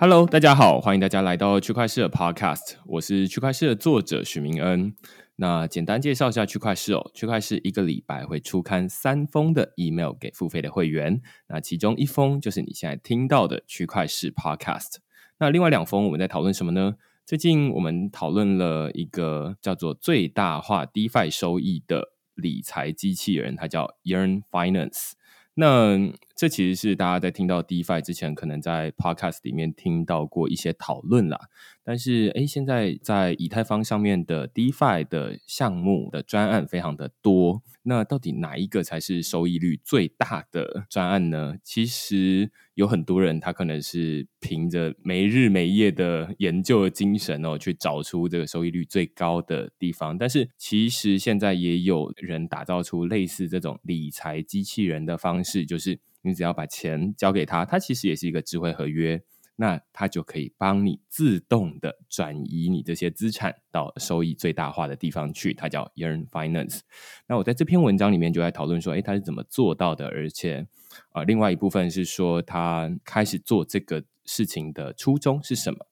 Hello，大家好，欢迎大家来到区块市的 Podcast，我是区块市的作者许明恩。那简单介绍一下区块市哦，区块市一个礼拜会出刊三封的 email 给付费的会员，那其中一封就是你现在听到的区块市 Podcast，那另外两封我们在讨论什么呢？最近我们讨论了一个叫做最大化 DeFi 收益的理财机器人，它叫 Yearn Finance。那这其实是大家在听到 DeFi 之前，可能在 Podcast 里面听到过一些讨论啦。但是，哎，现在在以太坊上面的 DeFi 的项目的专案非常的多。那到底哪一个才是收益率最大的专案呢？其实有很多人他可能是凭着没日没夜的研究的精神哦，去找出这个收益率最高的地方。但是其实现在也有人打造出类似这种理财机器人的方式，就是你只要把钱交给他，他其实也是一个智慧合约。那他就可以帮你自动的转移你这些资产到收益最大化的地方去，它叫 Earn Finance。那我在这篇文章里面就在讨论说，哎，他是怎么做到的？而且，啊，另外一部分是说，他开始做这个事情的初衷是什么？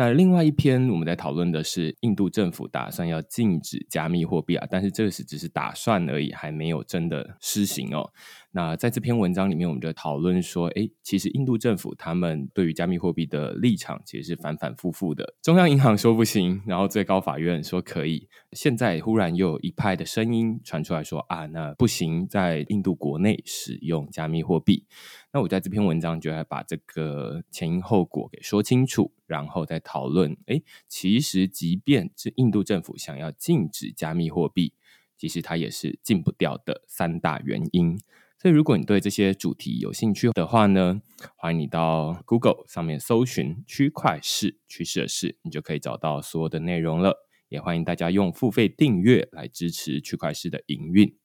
那另外一篇我们在讨论的是印度政府打算要禁止加密货币啊，但是这个是只是打算而已，还没有真的施行哦。那在这篇文章里面，我们就讨论说，哎，其实印度政府他们对于加密货币的立场其实是反反复复的。中央银行说不行，然后最高法院说可以，现在忽然又有一派的声音传出来说啊，那不行，在印度国内使用加密货币。那我在这篇文章就要把这个前因后果给说清楚，然后再讨论，哎，其实即便是印度政府想要禁止加密货币，其实它也是禁不掉的三大原因。所以，如果你对这些主题有兴趣的话呢，欢迎你到 Google 上面搜寻“区块市趋势的事”，你就可以找到所有的内容了。也欢迎大家用付费订阅来支持区块市的营运。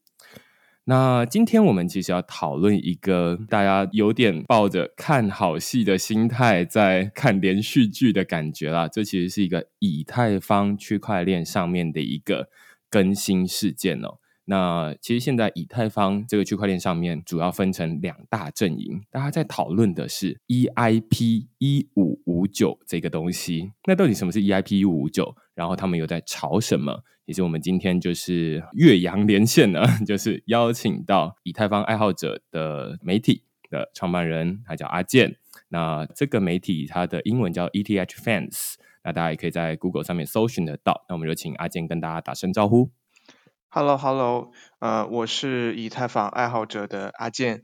那今天我们其实要讨论一个大家有点抱着看好戏的心态在看连续剧的感觉啦。这其实是一个以太坊区块链上面的一个更新事件哦。那其实现在以太坊这个区块链上面主要分成两大阵营，大家在讨论的是 EIP 一五五九这个东西。那到底什么是 EIP 一五五九？然后他们又在吵什么？其实我们今天就是岳阳连线呢，就是邀请到以太坊爱好者的媒体的创办人，他叫阿健。那这个媒体它的英文叫 ETH Fans，那大家也可以在 Google 上面搜寻得到。那我们就请阿健跟大家打声招呼。Hello，Hello，呃，我是以太坊爱好者的阿健，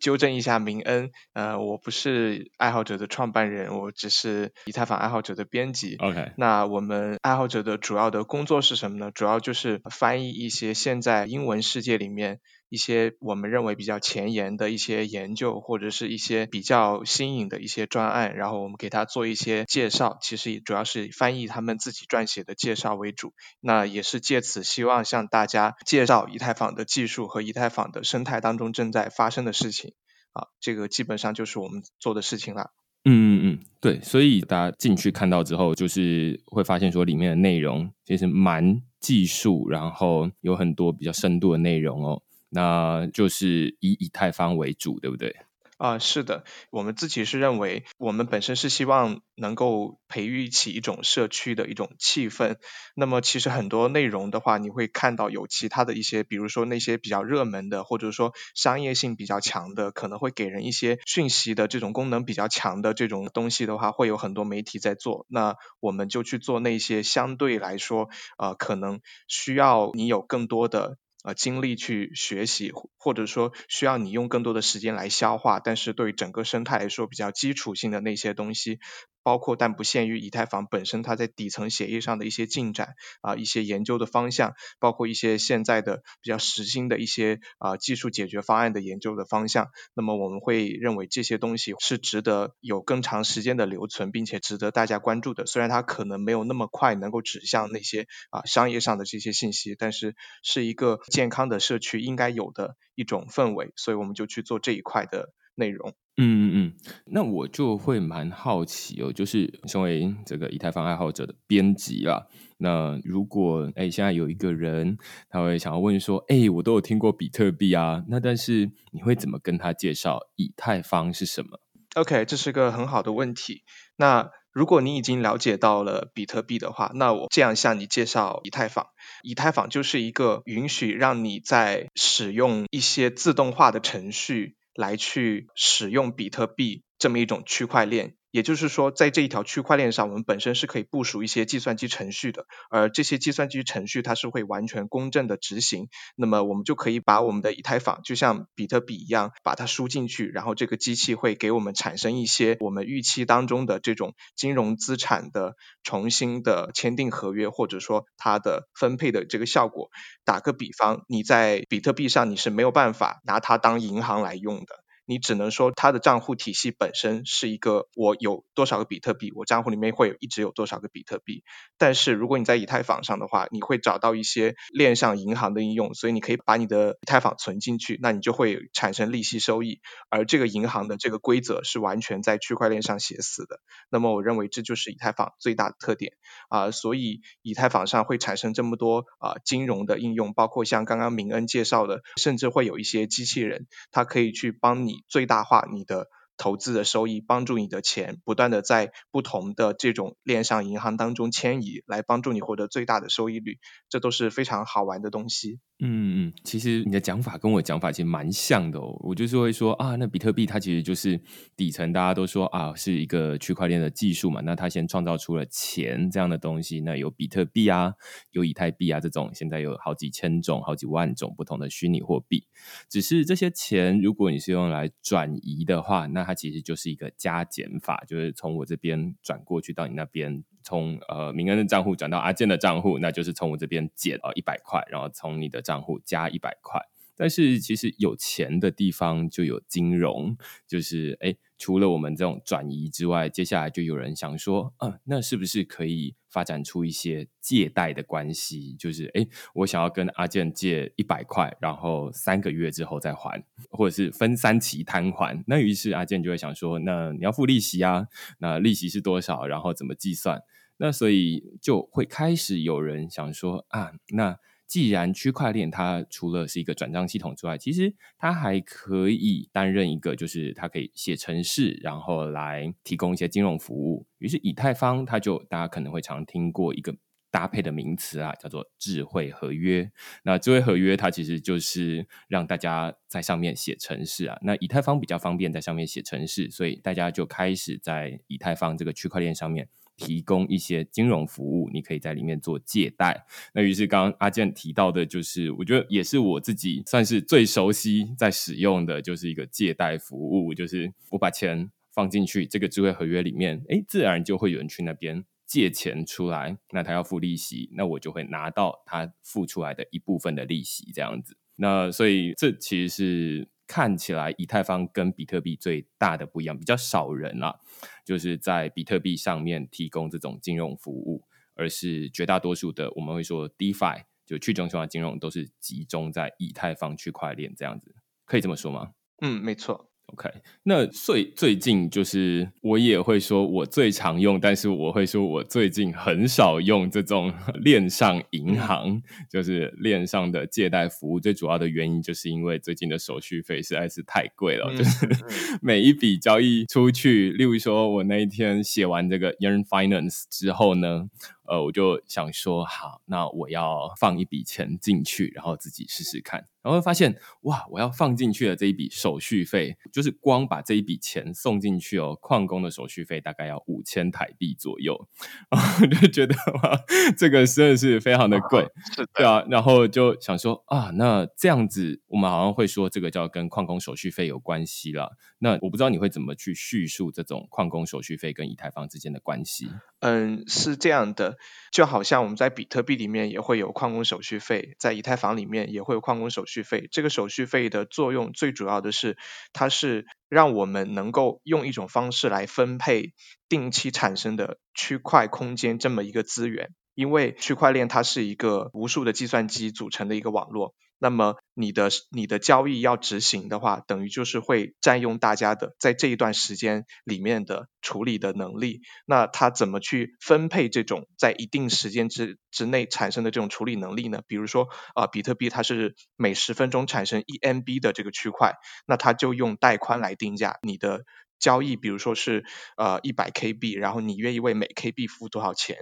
纠正一下明恩，呃，我不是爱好者的创办人，我只是以太坊爱好者的编辑。OK，那我们爱好者的主要的工作是什么呢？主要就是翻译一些现在英文世界里面。一些我们认为比较前沿的一些研究，或者是一些比较新颖的一些专案，然后我们给他做一些介绍，其实主要是以翻译他们自己撰写的介绍为主。那也是借此希望向大家介绍以太坊的技术和以太坊的生态当中正在发生的事情。啊，这个基本上就是我们做的事情了。嗯嗯嗯，对，所以大家进去看到之后，就是会发现说里面的内容其实蛮技术，然后有很多比较深度的内容哦。那就是以以太坊为主，对不对？啊，是的，我们自己是认为，我们本身是希望能够培育起一种社区的一种气氛。那么，其实很多内容的话，你会看到有其他的一些，比如说那些比较热门的，或者说商业性比较强的，可能会给人一些讯息的这种功能比较强的这种东西的话，会有很多媒体在做。那我们就去做那些相对来说，呃，可能需要你有更多的。呃，精力去学习，或者说需要你用更多的时间来消化，但是对于整个生态来说比较基础性的那些东西。包括但不限于以太坊本身它在底层协议上的一些进展啊，一些研究的方向，包括一些现在的比较实心的一些啊技术解决方案的研究的方向。那么我们会认为这些东西是值得有更长时间的留存，并且值得大家关注的。虽然它可能没有那么快能够指向那些啊商业上的这些信息，但是是一个健康的社区应该有的一种氛围，所以我们就去做这一块的内容。嗯嗯嗯，那我就会蛮好奇哦，就是身为这个以太坊爱好者的编辑啦，那如果哎现在有一个人他会想要问说，哎，我都有听过比特币啊，那但是你会怎么跟他介绍以太坊是什么？OK，这是个很好的问题。那如果你已经了解到了比特币的话，那我这样向你介绍以太坊。以太坊就是一个允许让你在使用一些自动化的程序来去使用比特币这么一种区块链。也就是说，在这一条区块链上，我们本身是可以部署一些计算机程序的，而这些计算机程序它是会完全公正的执行。那么我们就可以把我们的以太坊就像比特币一样，把它输进去，然后这个机器会给我们产生一些我们预期当中的这种金融资产的重新的签订合约，或者说它的分配的这个效果。打个比方，你在比特币上你是没有办法拿它当银行来用的。你只能说它的账户体系本身是一个，我有多少个比特币，我账户里面会有一直有多少个比特币。但是如果你在以太坊上的话，你会找到一些链上银行的应用，所以你可以把你的以太坊存进去，那你就会产生利息收益。而这个银行的这个规则是完全在区块链上写死的。那么我认为这就是以太坊最大的特点啊，所以以太坊上会产生这么多啊金融的应用，包括像刚刚明恩介绍的，甚至会有一些机器人，它可以去帮你。最大化你的投资的收益，帮助你的钱不断的在不同的这种链上银行当中迁移，来帮助你获得最大的收益率，这都是非常好玩的东西。嗯嗯，其实你的讲法跟我讲法其实蛮像的哦。我就是会说啊，那比特币它其实就是底层，大家都说啊是一个区块链的技术嘛。那它先创造出了钱这样的东西，那有比特币啊，有以太币啊这种，现在有好几千种、好几万种不同的虚拟货币。只是这些钱，如果你是用来转移的话，那它其实就是一个加减法，就是从我这边转过去到你那边。从呃明恩的账户转到阿健的账户，那就是从我这边减了一百块，然后从你的账户加一百块。但是其实有钱的地方就有金融，就是哎，除了我们这种转移之外，接下来就有人想说，嗯，那是不是可以发展出一些借贷的关系？就是哎，我想要跟阿健借一百块，然后三个月之后再还，或者是分三期摊还。那于是阿健就会想说，那你要付利息啊？那利息是多少？然后怎么计算？那所以就会开始有人想说啊，那既然区块链它除了是一个转账系统之外，其实它还可以担任一个，就是它可以写程式，然后来提供一些金融服务。于是以太坊它就大家可能会常听过一个搭配的名词啊，叫做智慧合约。那智慧合约它其实就是让大家在上面写程式啊。那以太坊比较方便在上面写程式，所以大家就开始在以太坊这个区块链上面。提供一些金融服务，你可以在里面做借贷。那于是刚刚阿健提到的，就是我觉得也是我自己算是最熟悉在使用的，就是一个借贷服务，就是我把钱放进去这个智慧合约里面，哎，自然就会有人去那边借钱出来，那他要付利息，那我就会拿到他付出来的一部分的利息，这样子。那所以这其实是。看起来以太坊跟比特币最大的不一样，比较少人啦，就是在比特币上面提供这种金融服务，而是绝大多数的我们会说 DeFi 就去中心化金融都是集中在以太坊区块链这样子，可以这么说吗？嗯，没错。OK，那最最近就是我也会说，我最常用，但是我会说我最近很少用这种 链上银行，就是链上的借贷服务。最主要的原因就是因为最近的手续费实在是太贵了，就是 每一笔交易出去，例如说我那一天写完这个 Earn Finance 之后呢。呃，我就想说，好，那我要放一笔钱进去，然后自己试试看，然后发现，哇，我要放进去的这一笔手续费，就是光把这一笔钱送进去哦，矿工的手续费大概要五千台币左右，然后就觉得哇，这个真的是非常的贵，对啊，然后就想说啊，那这样子，我们好像会说这个叫跟矿工手续费有关系了，那我不知道你会怎么去叙述这种矿工手续费跟以太坊之间的关系。嗯，是这样的，就好像我们在比特币里面也会有矿工手续费，在以太坊里面也会有矿工手续费。这个手续费的作用最主要的是，它是让我们能够用一种方式来分配定期产生的区块空间这么一个资源。因为区块链它是一个无数的计算机组成的一个网络。那么你的你的交易要执行的话，等于就是会占用大家的在这一段时间里面的处理的能力。那它怎么去分配这种在一定时间之之内产生的这种处理能力呢？比如说啊，比特币它是每十分钟产生一 MB 的这个区块，那它就用带宽来定价，你的交易，比如说是呃一百 KB，然后你愿意为每 KB 付多少钱，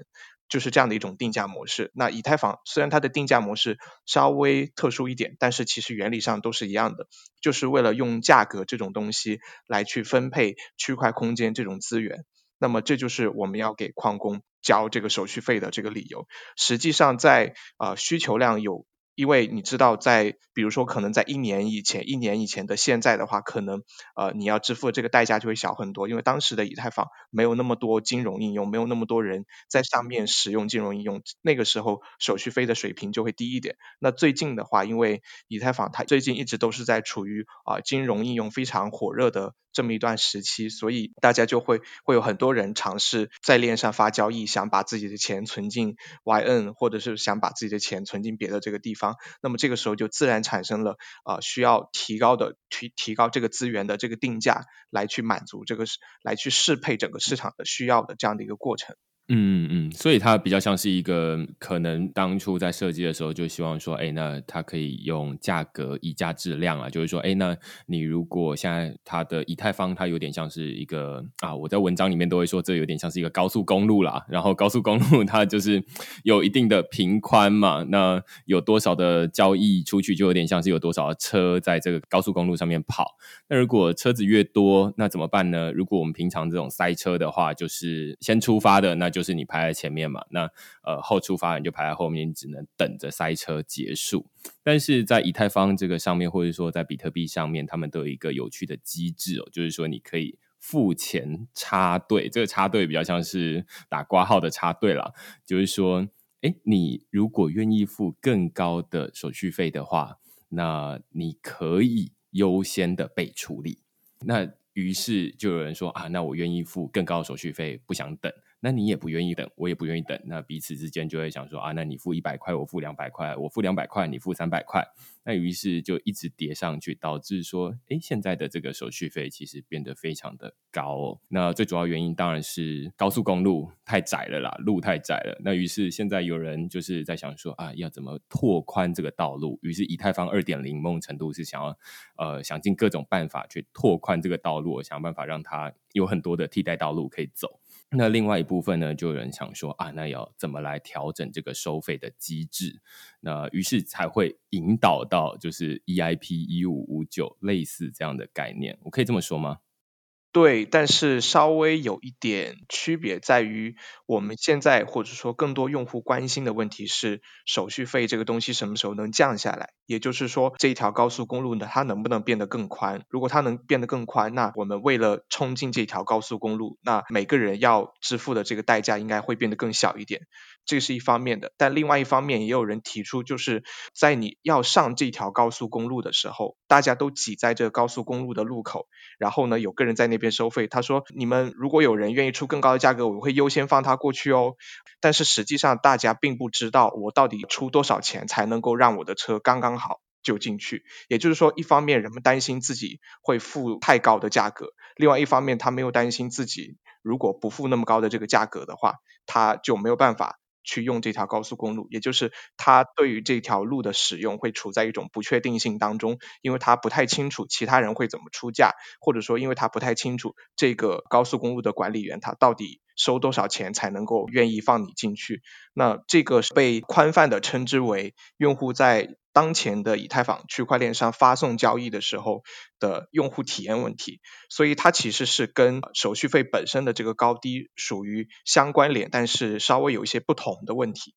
就是这样的一种定价模式。那以太坊虽然它的定价模式稍微特殊一点，但是其实原理上都是一样的，就是为了用价格这种东西来去分配区块空间这种资源。那么这就是我们要给矿工交这个手续费的这个理由。实际上在啊需求量有。因为你知道，在比如说可能在一年以前、一年以前的现在的话，可能呃你要支付的这个代价就会小很多，因为当时的以太坊没有那么多金融应用，没有那么多人在上面使用金融应用，那个时候手续费的水平就会低一点。那最近的话，因为以太坊它最近一直都是在处于啊金融应用非常火热的。这么一段时期，所以大家就会会有很多人尝试在链上发交易，想把自己的钱存进 YN，或者是想把自己的钱存进别的这个地方。那么这个时候就自然产生了啊需要提高的提提高这个资源的这个定价，来去满足这个来去适配整个市场的需要的这样的一个过程。嗯嗯嗯，所以它比较像是一个可能当初在设计的时候就希望说，哎，那它可以用价格以价质量啊，就是说，哎，那你如果现在它的以太坊它有点像是一个啊，我在文章里面都会说这有点像是一个高速公路啦，然后高速公路它就是有一定的平宽嘛，那有多少的交易出去就有点像是有多少车在这个高速公路上面跑。那如果车子越多，那怎么办呢？如果我们平常这种塞车的话，就是先出发的，那就。就是你排在前面嘛，那呃后出发人就排在后面，你只能等着塞车结束。但是在以太坊这个上面，或者说在比特币上面，他们都有一个有趣的机制哦，就是说你可以付钱插队，这个插队比较像是打挂号的插队了。就是说，哎，你如果愿意付更高的手续费的话，那你可以优先的被处理。那于是就有人说啊，那我愿意付更高的手续费，不想等。那你也不愿意等，我也不愿意等，那彼此之间就会想说啊，那你付一百块，我付两百块，我付两百块，你付三百块，那于是就一直叠上去，导致说，哎，现在的这个手续费其实变得非常的高哦。那最主要原因当然是高速公路太窄了啦，路太窄了。那于是现在有人就是在想说啊，要怎么拓宽这个道路？于是以太坊二点零梦程度是想要呃想尽各种办法去拓宽这个道路，想办法让它有很多的替代道路可以走。那另外一部分呢，就有人想说啊，那要怎么来调整这个收费的机制？那于是才会引导到就是 EIP 一五五九类似这样的概念，我可以这么说吗？对，但是稍微有一点区别在于，我们现在或者说更多用户关心的问题是手续费这个东西什么时候能降下来？也就是说，这一条高速公路呢，它能不能变得更宽？如果它能变得更宽，那我们为了冲进这条高速公路，那每个人要支付的这个代价应该会变得更小一点。这是一方面的，但另外一方面也有人提出，就是在你要上这条高速公路的时候，大家都挤在这个高速公路的路口，然后呢，有个人在那边收费。他说：“你们如果有人愿意出更高的价格，我会优先放他过去哦。”但是实际上大家并不知道我到底出多少钱才能够让我的车刚刚好就进去。也就是说，一方面人们担心自己会付太高的价格，另外一方面他没有担心自己如果不付那么高的这个价格的话，他就没有办法。去用这条高速公路，也就是他对于这条路的使用会处在一种不确定性当中，因为他不太清楚其他人会怎么出价，或者说因为他不太清楚这个高速公路的管理员他到底收多少钱才能够愿意放你进去。那这个被宽泛的称之为用户在。当前的以太坊区块链上发送交易的时候的用户体验问题，所以它其实是跟手续费本身的这个高低属于相关联，但是稍微有一些不同的问题。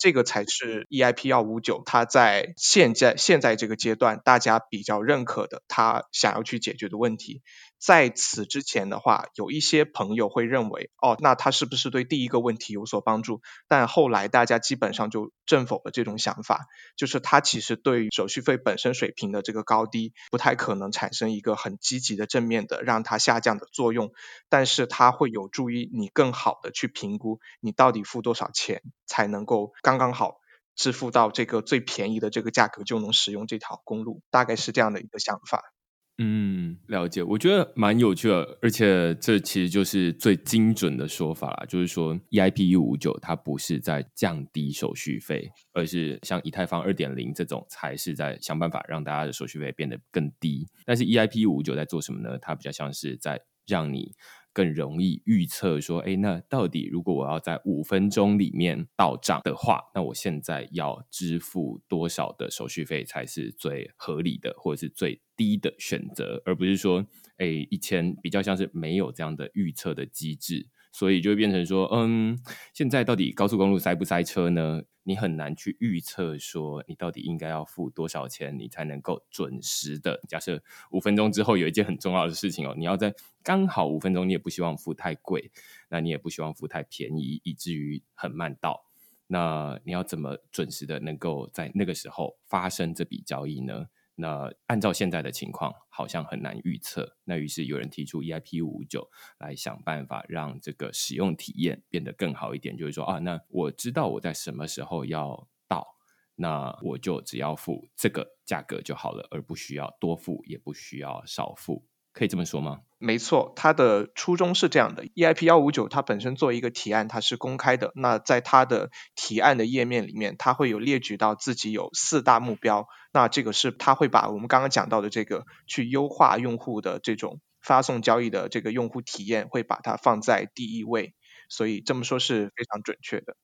这个才是 EIP 幺五九它在现在现在这个阶段大家比较认可的，它想要去解决的问题。在此之前的话，有一些朋友会认为，哦，那它是不是对第一个问题有所帮助？但后来大家基本上就正否了这种想法，就是它其实对手续费本身水平的这个高低，不太可能产生一个很积极的正面的让它下降的作用，但是它会有助于你更好的去评估你到底付多少钱才能够刚刚好支付到这个最便宜的这个价格就能使用这条公路，大概是这样的一个想法。嗯，了解，我觉得蛮有趣的，而且这其实就是最精准的说法啦，就是说 EIP 一五九它不是在降低手续费，而是像以太坊二点零这种才是在想办法让大家的手续费变得更低。但是 EIP 一五九在做什么呢？它比较像是在让你更容易预测说，哎，那到底如果我要在五分钟里面到账的话，那我现在要支付多少的手续费才是最合理的，或者是最低的选择，而不是说，哎，以前比较像是没有这样的预测的机制。所以就会变成说，嗯，现在到底高速公路塞不塞车呢？你很难去预测说，你到底应该要付多少钱，你才能够准时的。假设五分钟之后有一件很重要的事情哦，你要在刚好五分钟，你也不希望付太贵，那你也不希望付太便宜，以至于很慢到。那你要怎么准时的能够在那个时候发生这笔交易呢？那按照现在的情况，好像很难预测。那于是有人提出 EIP 五五九来想办法让这个使用体验变得更好一点。就是说啊，那我知道我在什么时候要到，那我就只要付这个价格就好了，而不需要多付，也不需要少付。可以这么说吗？没错，它的初衷是这样的。EIP 幺五九它本身作为一个提案，它是公开的。那在它的提案的页面里面，它会有列举到自己有四大目标。那这个是它会把我们刚刚讲到的这个去优化用户的这种发送交易的这个用户体验，会把它放在第一位。所以这么说是非常准确的。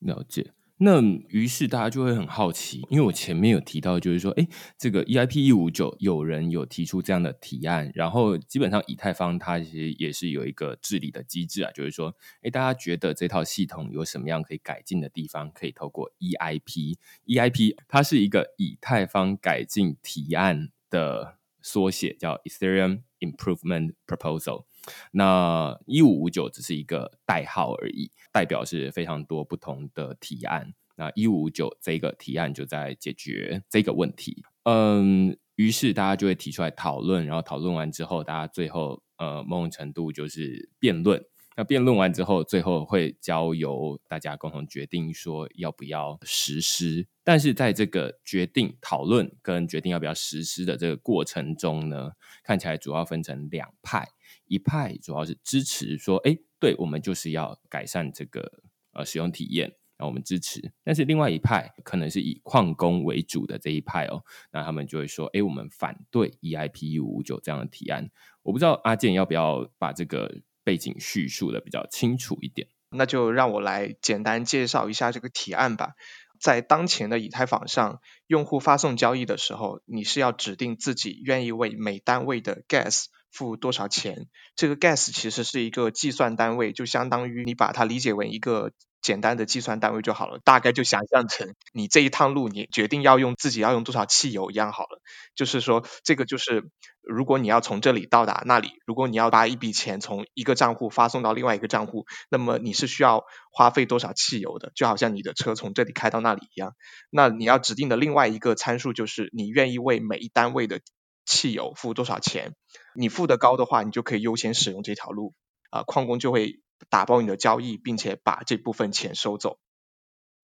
了解。那于是大家就会很好奇，因为我前面有提到，就是说，哎，这个 EIP 一五九有人有提出这样的提案，然后基本上以太坊它其实也是有一个治理的机制啊，就是说，哎，大家觉得这套系统有什么样可以改进的地方，可以透过 EIP，EIP 它是一个以太坊改进提案的缩写，叫 Ethereum Improvement Proposal。那一五五九只是一个代号而已，代表是非常多不同的提案。那一五五九这个提案就在解决这个问题。嗯，于是大家就会提出来讨论，然后讨论完之后，大家最后呃某种程度就是辩论。那辩论完之后，最后会交由大家共同决定说要不要实施。但是在这个决定、讨论跟决定要不要实施的这个过程中呢，看起来主要分成两派。一派主要是支持说，哎，对我们就是要改善这个呃使用体验，那我们支持。但是另外一派可能是以矿工为主的这一派哦，那他们就会说，哎，我们反对 EIP 五五九这样的提案。我不知道阿健要不要把这个背景叙述的比较清楚一点。那就让我来简单介绍一下这个提案吧。在当前的以太坊上，用户发送交易的时候，你是要指定自己愿意为每单位的 gas。付多少钱？这个 gas 其实是一个计算单位，就相当于你把它理解为一个简单的计算单位就好了。大概就想象成你这一趟路，你决定要用自己要用多少汽油一样好了。就是说，这个就是如果你要从这里到达那里，如果你要把一笔钱从一个账户发送到另外一个账户，那么你是需要花费多少汽油的？就好像你的车从这里开到那里一样。那你要指定的另外一个参数就是你愿意为每一单位的汽油付多少钱？你付的高的话，你就可以优先使用这条路，啊，矿工就会打包你的交易，并且把这部分钱收走。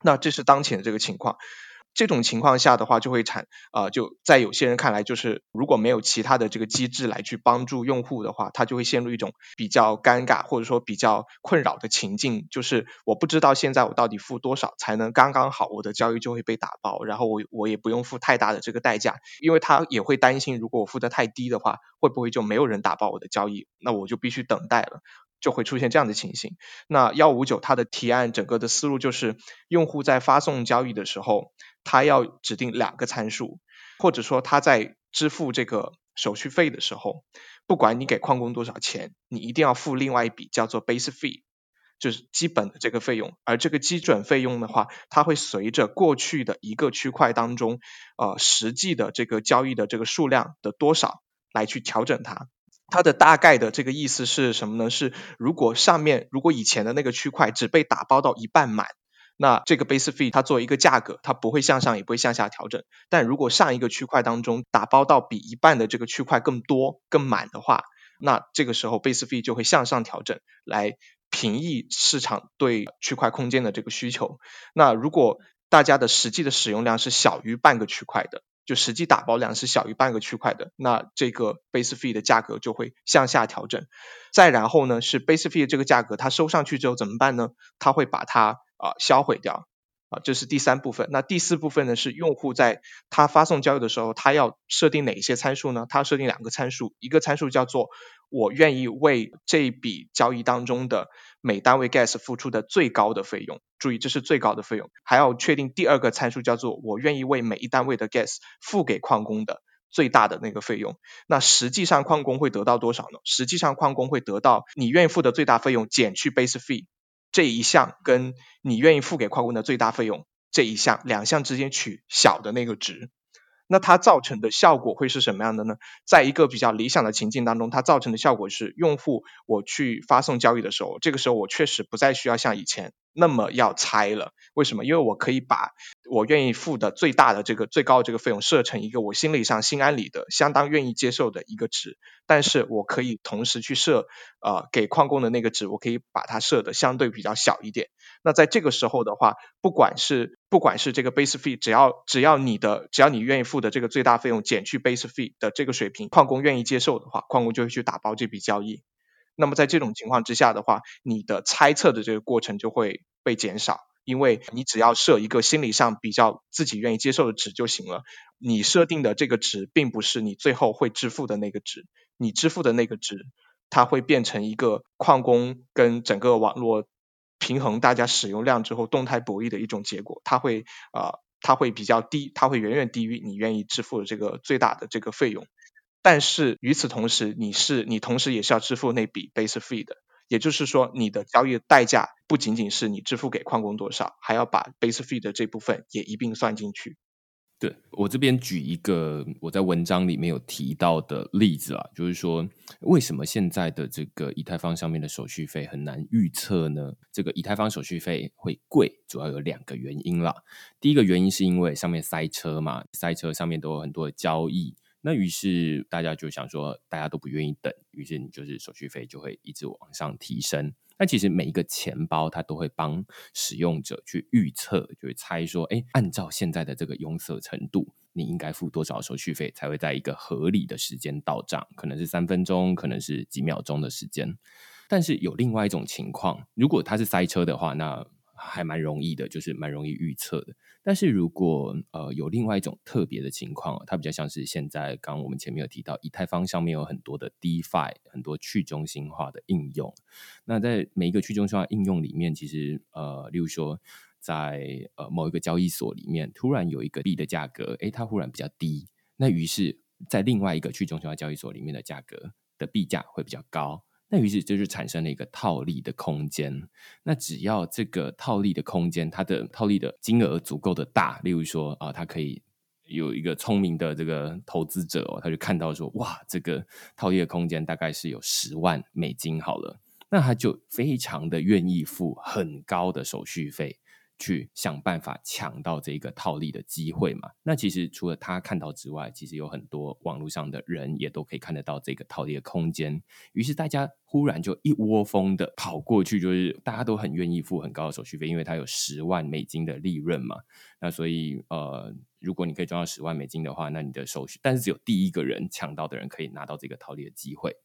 那这是当前的这个情况。这种情况下的话，就会产啊，就在有些人看来，就是如果没有其他的这个机制来去帮助用户的话，他就会陷入一种比较尴尬或者说比较困扰的情境，就是我不知道现在我到底付多少才能刚刚好，我的交易就会被打包，然后我我也不用付太大的这个代价，因为他也会担心，如果我付的太低的话，会不会就没有人打包我的交易，那我就必须等待了。就会出现这样的情形。那幺五九它的提案整个的思路就是，用户在发送交易的时候，他要指定两个参数，或者说他在支付这个手续费的时候，不管你给矿工多少钱，你一定要付另外一笔叫做 base fee，就是基本的这个费用。而这个基准费用的话，它会随着过去的一个区块当中，呃，实际的这个交易的这个数量的多少来去调整它。它的大概的这个意思是什么呢？是如果上面如果以前的那个区块只被打包到一半满，那这个 base fee 它作为一个价格，它不会向上也不会向下调整。但如果上一个区块当中打包到比一半的这个区块更多更满的话，那这个时候 base fee 就会向上调整，来平抑市场对区块空间的这个需求。那如果大家的实际的使用量是小于半个区块的。就实际打包量是小于半个区块的，那这个 base fee 的价格就会向下调整。再然后呢，是 base fee 这个价格它收上去之后怎么办呢？它会把它啊销毁掉啊，这是第三部分。那第四部分呢，是用户在他发送交易的时候，他要设定哪些参数呢？他设定两个参数，一个参数叫做我愿意为这笔交易当中的每单位 gas 付出的最高的费用。注意，这是最高的费用。还要确定第二个参数叫做我愿意为每一单位的 gas 付给矿工的最大的那个费用。那实际上矿工会得到多少呢？实际上矿工会得到你愿意付的最大费用减去 base fee 这一项，跟你愿意付给矿工的最大费用这一项两项之间取小的那个值。那它造成的效果会是什么样的呢？在一个比较理想的情境当中，它造成的效果是，用户我去发送交易的时候，这个时候我确实不再需要像以前那么要猜了。为什么？因为我可以把我愿意付的最大的这个最高的这个费用设成一个我心理上心安理得、相当愿意接受的一个值，但是我可以同时去设呃给矿工的那个值，我可以把它设的相对比较小一点。那在这个时候的话，不管是不管是这个 base fee，只要只要你的只要你愿意付的这个最大费用减去 base fee 的这个水平，矿工愿意接受的话，矿工就会去打包这笔交易。那么在这种情况之下的话，你的猜测的这个过程就会被减少，因为你只要设一个心理上比较自己愿意接受的值就行了。你设定的这个值并不是你最后会支付的那个值，你支付的那个值，它会变成一个矿工跟整个网络。平衡大家使用量之后动态博弈的一种结果，它会啊，它会比较低，它会远远低于你愿意支付的这个最大的这个费用。但是与此同时，你是你同时也是要支付那笔 base fee 的，也就是说你的交易代价不仅仅是你支付给矿工多少，还要把 base fee 的这部分也一并算进去。对我这边举一个我在文章里面有提到的例子啊，就是说为什么现在的这个以太坊上面的手续费很难预测呢？这个以太坊手续费会贵，主要有两个原因啦。第一个原因是因为上面塞车嘛，塞车上面都有很多的交易。那于是大家就想说，大家都不愿意等，于是你就是手续费就会一直往上提升。那其实每一个钱包它都会帮使用者去预测，就是猜说，哎，按照现在的这个拥塞程度，你应该付多少手续费才会在一个合理的时间到账？可能是三分钟，可能是几秒钟的时间。但是有另外一种情况，如果它是塞车的话，那还蛮容易的，就是蛮容易预测的。但是如果呃有另外一种特别的情况，它比较像是现在刚我们前面有提到，以太坊上面有很多的 DeFi，很多去中心化的应用。那在每一个去中心化应用里面，其实呃，例如说在呃某一个交易所里面，突然有一个币的价格，诶，它忽然比较低，那于是，在另外一个去中心化交易所里面的价格的币价会比较高。那于是这就产生了一个套利的空间。那只要这个套利的空间，它的套利的金额足够的大，例如说啊，它可以有一个聪明的这个投资者哦，他就看到说，哇，这个套利的空间大概是有十万美金好了，那他就非常的愿意付很高的手续费。去想办法抢到这个套利的机会嘛？那其实除了他看到之外，其实有很多网络上的人也都可以看得到这个套利的空间。于是大家忽然就一窝蜂的跑过去，就是大家都很愿意付很高的手续费，因为它有十万美金的利润嘛。那所以呃，如果你可以赚到十万美金的话，那你的手续，但是只有第一个人抢到的人可以拿到这个套利的机会。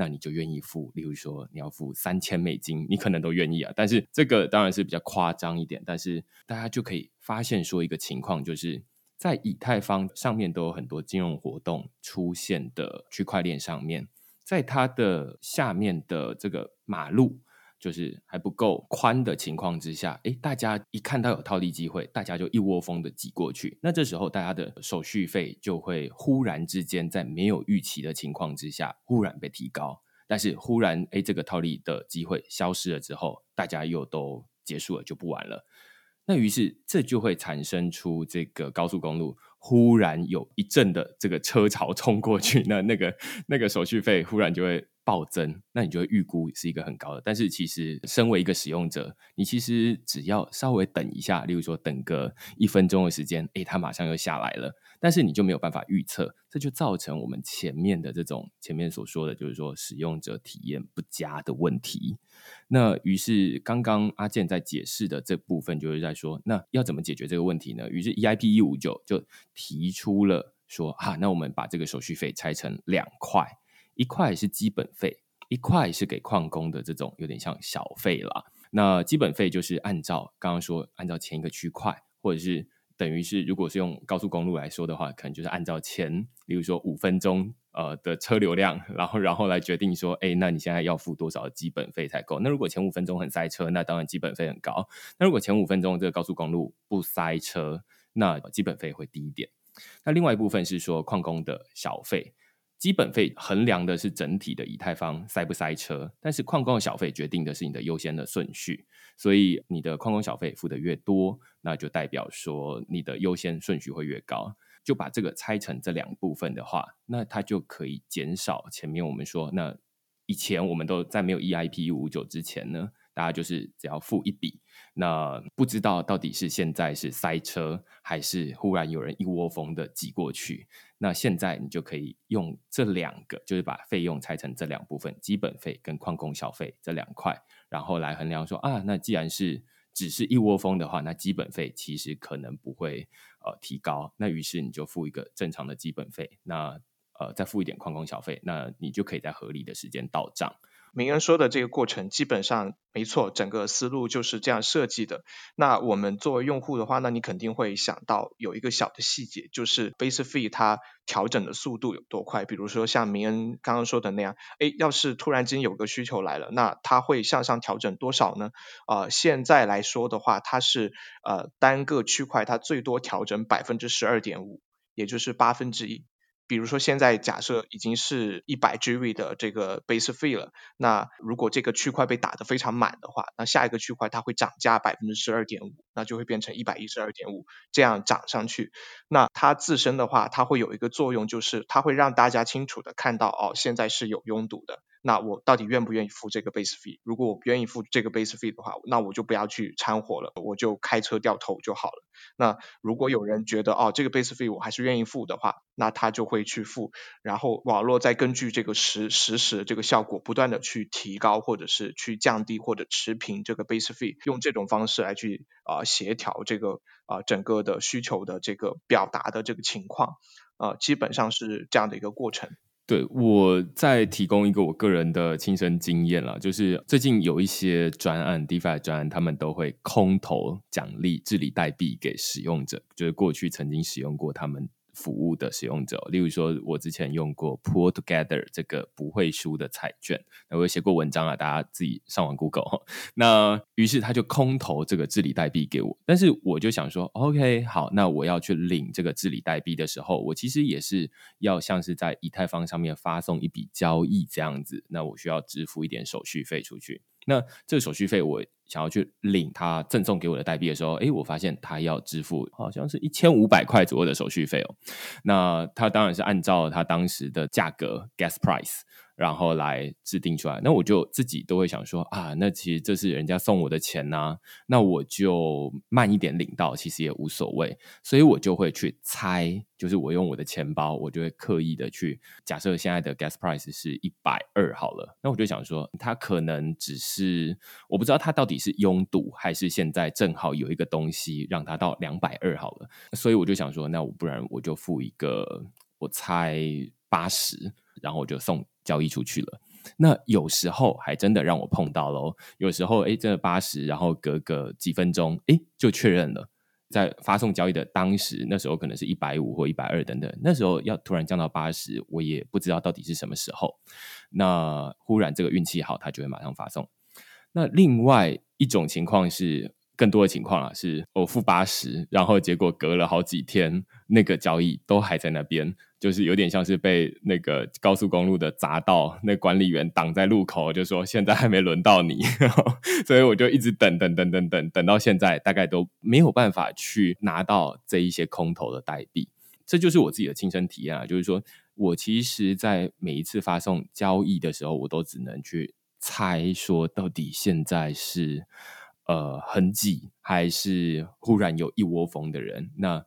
那你就愿意付，例如说你要付三千美金，你可能都愿意啊。但是这个当然是比较夸张一点，但是大家就可以发现说一个情况，就是在以太坊上面都有很多金融活动出现的区块链上面，在它的下面的这个马路。就是还不够宽的情况之下，诶，大家一看到有套利机会，大家就一窝蜂的挤过去。那这时候大家的手续费就会忽然之间在没有预期的情况之下，忽然被提高。但是忽然，诶，这个套利的机会消失了之后，大家又都结束了，就不玩了。那于是这就会产生出这个高速公路忽然有一阵的这个车潮冲过去，那那个那个手续费忽然就会。暴增，那你就会预估是一个很高的。但是其实，身为一个使用者，你其实只要稍微等一下，例如说等个一分钟的时间，诶，它马上又下来了。但是你就没有办法预测，这就造成我们前面的这种前面所说的就是说使用者体验不佳的问题。那于是刚刚阿健在解释的这部分，就是在说，那要怎么解决这个问题呢？于是 EIP 一五九就提出了说，啊，那我们把这个手续费拆成两块。一块是基本费，一块是给矿工的这种有点像小费啦。那基本费就是按照刚刚说，按照前一个区块，或者是等于是如果是用高速公路来说的话，可能就是按照前，比如说五分钟呃的车流量，然后然后来决定说，哎，那你现在要付多少基本费才够？那如果前五分钟很塞车，那当然基本费很高。那如果前五分钟这个高速公路不塞车，那基本费会低一点。那另外一部分是说矿工的小费，基本费衡量的是整体的以太坊塞不塞车，但是矿工小费决定的是你的优先的顺序。所以你的矿工小费付的越多，那就代表说你的优先顺序会越高。就把这个拆成这两部分的话，那它就可以减少前面我们说，那以前我们都在没有 EIP 五九之前呢，大家就是只要付一笔，那不知道到底是现在是塞车，还是忽然有人一窝蜂的挤过去。那现在你就可以用这两个，就是把费用拆成这两部分，基本费跟矿工小费这两块，然后来衡量说啊，那既然是。只是一窝蜂的话，那基本费其实可能不会呃提高。那于是你就付一个正常的基本费，那呃再付一点矿工小费，那你就可以在合理的时间到账。明恩说的这个过程基本上没错，整个思路就是这样设计的。那我们作为用户的话，那你肯定会想到有一个小的细节，就是 base fee 它调整的速度有多快。比如说像明恩刚刚说的那样，哎，要是突然间有个需求来了，那它会向上调整多少呢？啊，现在来说的话，它是呃单个区块它最多调整百分之十二点五，也就是八分之一。比如说现在假设已经是一百 G 的这个 base fee 了，那如果这个区块被打得非常满的话，那下一个区块它会涨价百分之十二点五，那就会变成一百一十二点五，这样涨上去。那它自身的话，它会有一个作用，就是它会让大家清楚的看到，哦，现在是有拥堵的。那我到底愿不愿意付这个 base fee？如果我不愿意付这个 base fee 的话，那我就不要去掺和了，我就开车掉头就好了。那如果有人觉得哦这个 base fee 我还是愿意付的话，那他就会去付，然后网络再根据这个实实时这个效果不断的去提高或者是去降低或者持平这个 base fee，用这种方式来去啊协调这个啊整个的需求的这个表达的这个情况，啊基本上是这样的一个过程。对，我再提供一个我个人的亲身经验了，就是最近有一些专案，DeFi 专案，他们都会空投奖励治理代币给使用者，就是过去曾经使用过他们。服务的使用者，例如说，我之前用过 Pull Together 这个不会输的彩券，那我写过文章啊，大家自己上网 Google。那于是他就空投这个治理代币给我，但是我就想说，OK，好，那我要去领这个治理代币的时候，我其实也是要像是在以太坊上面发送一笔交易这样子，那我需要支付一点手续费出去。那这个手续费我。想要去领他赠送给我的代币的时候，哎，我发现他要支付好像是一千五百块左右的手续费哦。那他当然是按照他当时的价格 gas price。然后来制定出来，那我就自己都会想说啊，那其实这是人家送我的钱呐，那我就慢一点领到，其实也无所谓，所以我就会去猜，就是我用我的钱包，我就会刻意的去假设现在的 gas price 是一百二好了，那我就想说，他可能只是我不知道他到底是拥堵还是现在正好有一个东西让他到两百二好了，所以我就想说，那我不然我就付一个，我猜八十，然后我就送。交易出去了，那有时候还真的让我碰到喽。有时候哎，真的八十，然后隔个几分钟，哎，就确认了。在发送交易的当时，那时候可能是一百五或一百二等等，那时候要突然降到八十，我也不知道到底是什么时候。那忽然这个运气好，它就会马上发送。那另外一种情况是。更多的情况啊，是我付八十，然后结果隔了好几天，那个交易都还在那边，就是有点像是被那个高速公路的匝道那管理员挡在路口，就说现在还没轮到你，所以我就一直等等等等等等到现在，大概都没有办法去拿到这一些空投的代币。这就是我自己的亲身体验啊，就是说我其实，在每一次发送交易的时候，我都只能去猜说到底现在是。呃，很挤，还是忽然有一窝蜂的人，那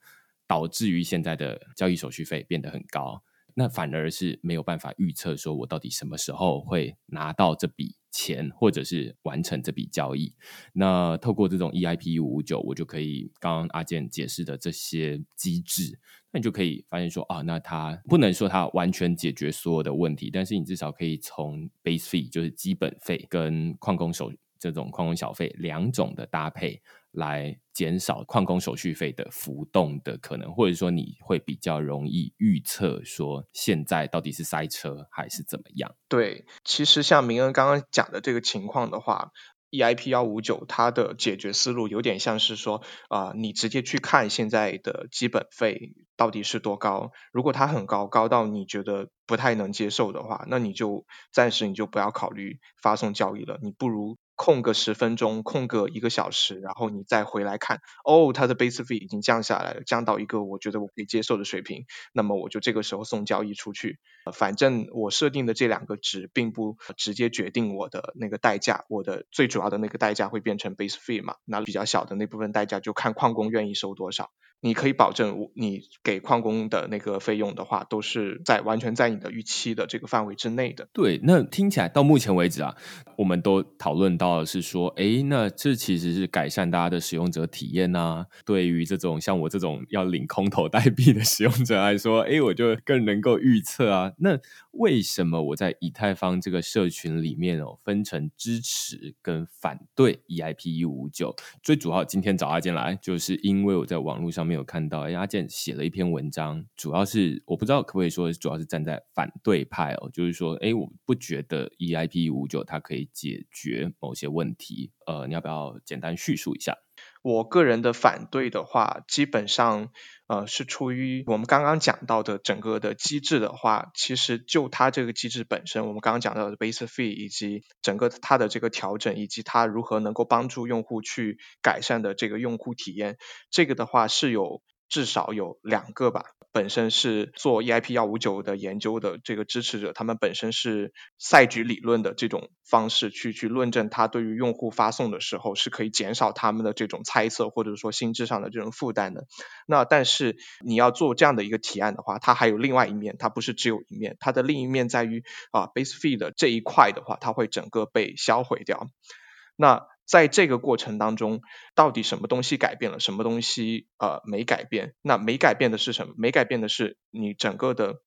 导致于现在的交易手续费变得很高，那反而是没有办法预测，说我到底什么时候会拿到这笔钱，或者是完成这笔交易。那透过这种 EIP 五五九，我就可以刚刚阿健解释的这些机制，那你就可以发现说啊，那它不能说它完全解决所有的问题，但是你至少可以从 base fee 就是基本费跟矿工手。这种矿工小费两种的搭配来减少矿工手续费的浮动的可能，或者说你会比较容易预测说现在到底是塞车还是怎么样？对，其实像明恩刚刚讲的这个情况的话。EIP 幺五九，它的解决思路有点像是说，啊，你直接去看现在的基本费到底是多高，如果它很高，高到你觉得不太能接受的话，那你就暂时你就不要考虑发送交易了，你不如。空个十分钟，空个一个小时，然后你再回来看，哦，它的 base fee 已经降下来了，降到一个我觉得我可以接受的水平，那么我就这个时候送交易出去。反正我设定的这两个值并不直接决定我的那个代价，我的最主要的那个代价会变成 base fee 嘛，那比较小的那部分代价就看矿工愿意收多少。你可以保证，你给矿工的那个费用的话，都是在完全在你的预期的这个范围之内的。对，那听起来到目前为止啊，我们都讨论到的是说，哎，那这其实是改善大家的使用者体验呐。对于这种像我这种要领空投代币的使用者来说，哎，我就更能够预测啊。那为什么我在以太坊这个社群里面哦，分成支持跟反对 EIP 一五九？最主要今天找阿坚来，就是因为我在网络上面没。有看到，哎，阿健写了一篇文章，主要是我不知道可不可以说，主要是站在反对派哦，就是说，哎，我不觉得 EIP 五九它可以解决某些问题，呃，你要不要简单叙述一下？我个人的反对的话，基本上，呃，是出于我们刚刚讲到的整个的机制的话，其实就它这个机制本身，我们刚刚讲到的 base fee 以及整个它的这个调整，以及它如何能够帮助用户去改善的这个用户体验，这个的话是有至少有两个吧。本身是做 EIP 幺五九的研究的这个支持者，他们本身是赛局理论的这种方式去去论证，它对于用户发送的时候是可以减少他们的这种猜测或者说心智上的这种负担的。那但是你要做这样的一个提案的话，它还有另外一面，它不是只有一面，它的另一面在于啊 base fee 的这一块的话，它会整个被销毁掉。那在这个过程当中，到底什么东西改变了，什么东西呃没改变？那没改变的是什么？没改变的是你整个的。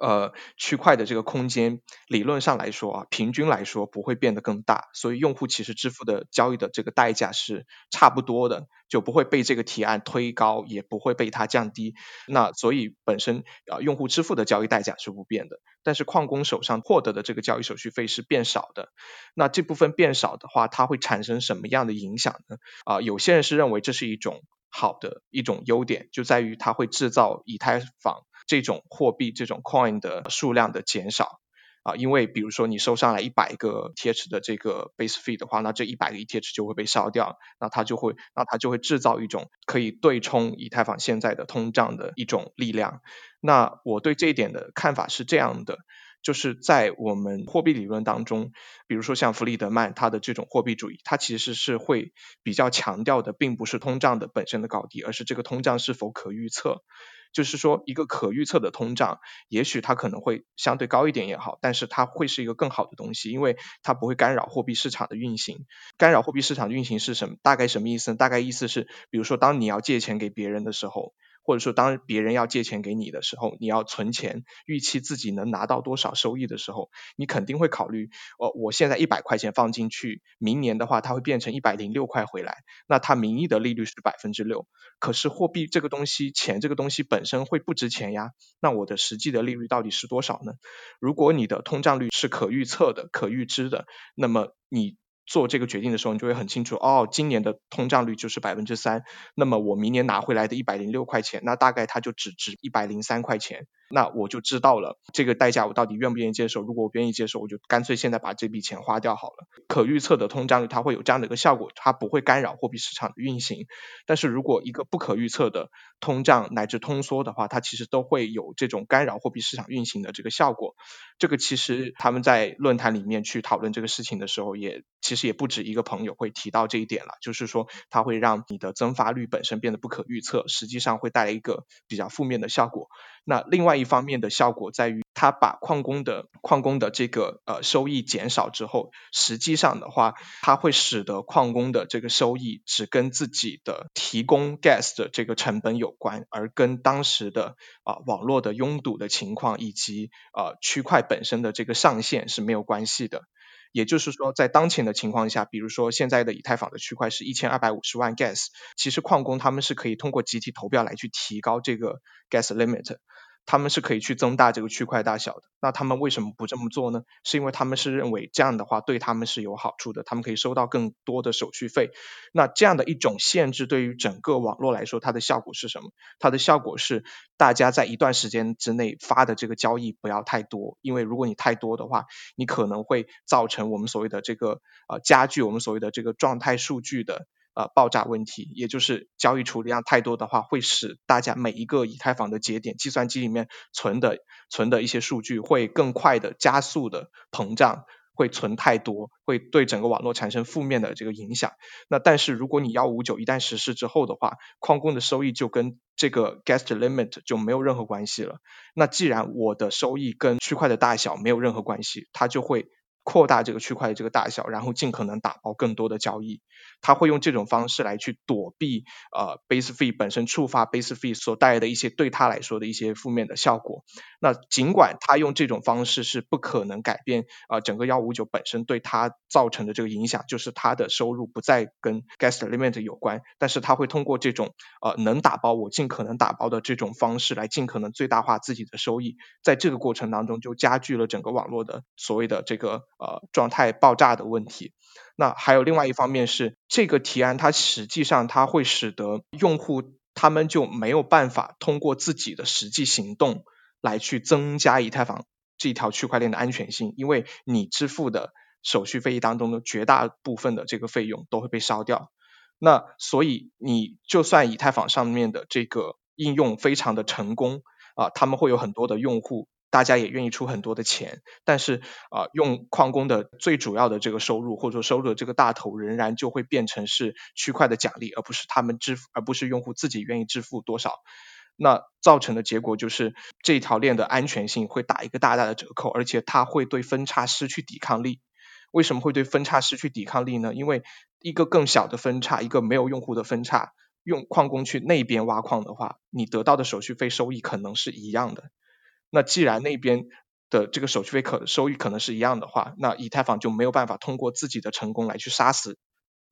呃，区块的这个空间，理论上来说啊，平均来说不会变得更大，所以用户其实支付的交易的这个代价是差不多的，就不会被这个提案推高，也不会被它降低。那所以本身啊，用户支付的交易代价是不变的，但是矿工手上获得的这个交易手续费是变少的。那这部分变少的话，它会产生什么样的影响呢？啊，有些人是认为这是一种好的一种优点，就在于它会制造以太坊。这种货币这种 coin 的数量的减少啊，因为比如说你收上来一百个 TH 的这个 base fee 的话，那这一百个 ETH 就会被烧掉，那它就会那它就会制造一种可以对冲以太坊现在的通胀的一种力量。那我对这一点的看法是这样的，就是在我们货币理论当中，比如说像弗里德曼他的这种货币主义，它其实是会比较强调的，并不是通胀的本身的高低，而是这个通胀是否可预测。就是说，一个可预测的通胀，也许它可能会相对高一点也好，但是它会是一个更好的东西，因为它不会干扰货币市场的运行。干扰货币市场运行是什么？大概什么意思呢？大概意思是，比如说，当你要借钱给别人的时候。或者说，当别人要借钱给你的时候，你要存钱，预期自己能拿到多少收益的时候，你肯定会考虑，哦，我现在一百块钱放进去，明年的话，它会变成一百零六块回来，那它名义的利率是百分之六，可是货币这个东西，钱这个东西本身会不值钱呀，那我的实际的利率到底是多少呢？如果你的通胀率是可预测的、可预知的，那么你。做这个决定的时候，你就会很清楚哦，今年的通胀率就是百分之三，那么我明年拿回来的一百零六块钱，那大概它就只值一百零三块钱。那我就知道了这个代价我到底愿不愿意接受。如果我愿意接受，我就干脆现在把这笔钱花掉好了。可预测的通胀率它会有这样的一个效果，它不会干扰货币市场的运行。但是如果一个不可预测的通胀乃至通缩的话，它其实都会有这种干扰货币市场运行的这个效果。这个其实他们在论坛里面去讨论这个事情的时候，也其实也不止一个朋友会提到这一点了，就是说它会让你的增发率本身变得不可预测，实际上会带来一个比较负面的效果。那另外一方面的效果在于，它把矿工的矿工的这个呃收益减少之后，实际上的话，它会使得矿工的这个收益只跟自己的提供 gas 的这个成本有关，而跟当时的啊网络的拥堵的情况以及呃区块本身的这个上限是没有关系的。也就是说，在当前的情况下，比如说现在的以太坊的区块是一千二百五十万 gas，其实矿工他们是可以通过集体投票来去提高这个 gas limit。他们是可以去增大这个区块大小的，那他们为什么不这么做呢？是因为他们是认为这样的话对他们是有好处的，他们可以收到更多的手续费。那这样的一种限制对于整个网络来说，它的效果是什么？它的效果是大家在一段时间之内发的这个交易不要太多，因为如果你太多的话，你可能会造成我们所谓的这个呃加剧我们所谓的这个状态数据的。呃，爆炸问题，也就是交易处理量太多的话，会使大家每一个以太坊的节点，计算机里面存的存的一些数据会更快的加速的膨胀，会存太多，会对整个网络产生负面的这个影响。那但是如果你幺五九一旦实施之后的话，矿工的收益就跟这个 gas limit 就没有任何关系了。那既然我的收益跟区块的大小没有任何关系，它就会。扩大这个区块的这个大小，然后尽可能打包更多的交易，他会用这种方式来去躲避呃 base fee 本身触发 base fee 所带来的一些对他来说的一些负面的效果。那尽管他用这种方式是不可能改变啊整个幺五九本身对他造成的这个影响，就是他的收入不再跟 gas limit 有关，但是他会通过这种呃能打包我尽可能打包的这种方式来尽可能最大化自己的收益，在这个过程当中就加剧了整个网络的所谓的这个。呃，状态爆炸的问题。那还有另外一方面是，这个提案它实际上它会使得用户他们就没有办法通过自己的实际行动来去增加以太坊这条区块链的安全性，因为你支付的手续费当中的绝大部分的这个费用都会被烧掉。那所以你就算以太坊上面的这个应用非常的成功啊，他们会有很多的用户。大家也愿意出很多的钱，但是啊，用矿工的最主要的这个收入或者说收入的这个大头，仍然就会变成是区块的奖励，而不是他们支付，而不是用户自己愿意支付多少。那造成的结果就是这条链的安全性会打一个大大的折扣，而且它会对分叉失去抵抗力。为什么会对分叉失去抵抗力呢？因为一个更小的分叉，一个没有用户的分叉，用矿工去那边挖矿的话，你得到的手续费收益可能是一样的。那既然那边的这个手续费可收益可能是一样的话，那以太坊就没有办法通过自己的成功来去杀死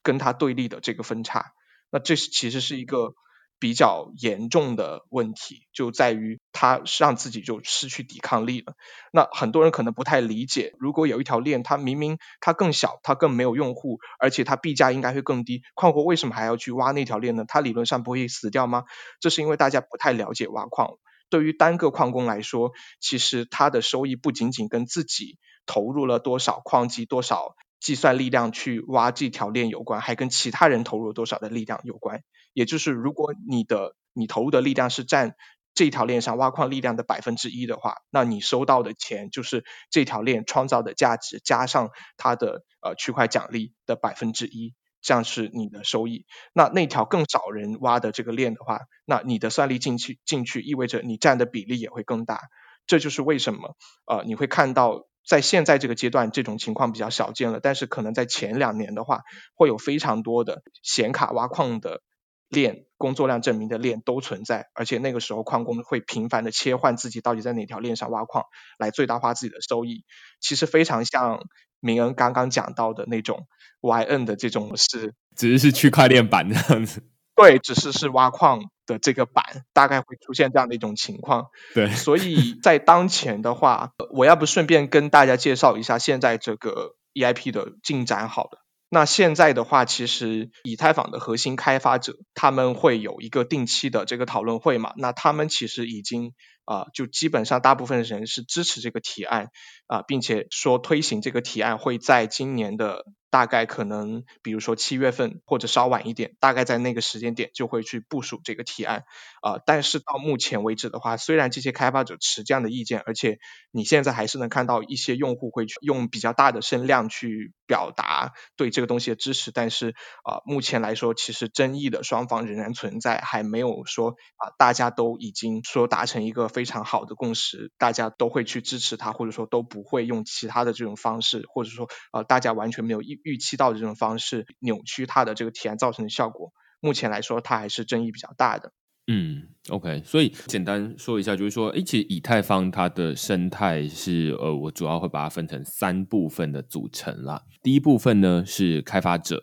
跟它对立的这个分叉。那这是其实是一个比较严重的问题，就在于它让自己就失去抵抗力了。那很多人可能不太理解，如果有一条链，它明明它更小，它更没有用户，而且它币价应该会更低，矿工为什么还要去挖那条链呢？它理论上不会死掉吗？这是因为大家不太了解挖矿。对于单个矿工来说，其实他的收益不仅仅跟自己投入了多少矿机、多少计算力量去挖这条链有关，还跟其他人投入多少的力量有关。也就是，如果你的你投入的力量是占这条链上挖矿力量的百分之一的话，那你收到的钱就是这条链创造的价值加上它的呃区块奖励的百分之一。这样是你的收益。那那条更少人挖的这个链的话，那你的算力进去进去，意味着你占的比例也会更大。这就是为什么呃你会看到在现在这个阶段这种情况比较少见了，但是可能在前两年的话，会有非常多的显卡挖矿的链工作量证明的链都存在，而且那个时候矿工会频繁的切换自己到底在哪条链上挖矿，来最大化自己的收益。其实非常像明恩刚刚讲到的那种。YN 的这种是，只是是区块链版这样子。对，只是是挖矿的这个版，大概会出现这样的一种情况。对，所以在当前的话，我要不顺便跟大家介绍一下现在这个 EIP 的进展好了。那现在的话，其实以太坊的核心开发者他们会有一个定期的这个讨论会嘛？那他们其实已经啊，就基本上大部分人是支持这个提案啊，并且说推行这个提案会在今年的。大概可能，比如说七月份或者稍晚一点，大概在那个时间点就会去部署这个提案啊。但是到目前为止的话，虽然这些开发者持这样的意见，而且你现在还是能看到一些用户会去用比较大的声量去表达对这个东西的支持，但是啊，目前来说，其实争议的双方仍然存在，还没有说啊，大家都已经说达成一个非常好的共识，大家都会去支持它，或者说都不会用其他的这种方式，或者说啊，大家完全没有意。预期到的这种方式扭曲它的这个提案造成的效果，目前来说它还是争议比较大的。嗯，OK，所以简单说一下，就是说，诶，其实以太坊它的生态是，呃，我主要会把它分成三部分的组成啦。第一部分呢是开发者，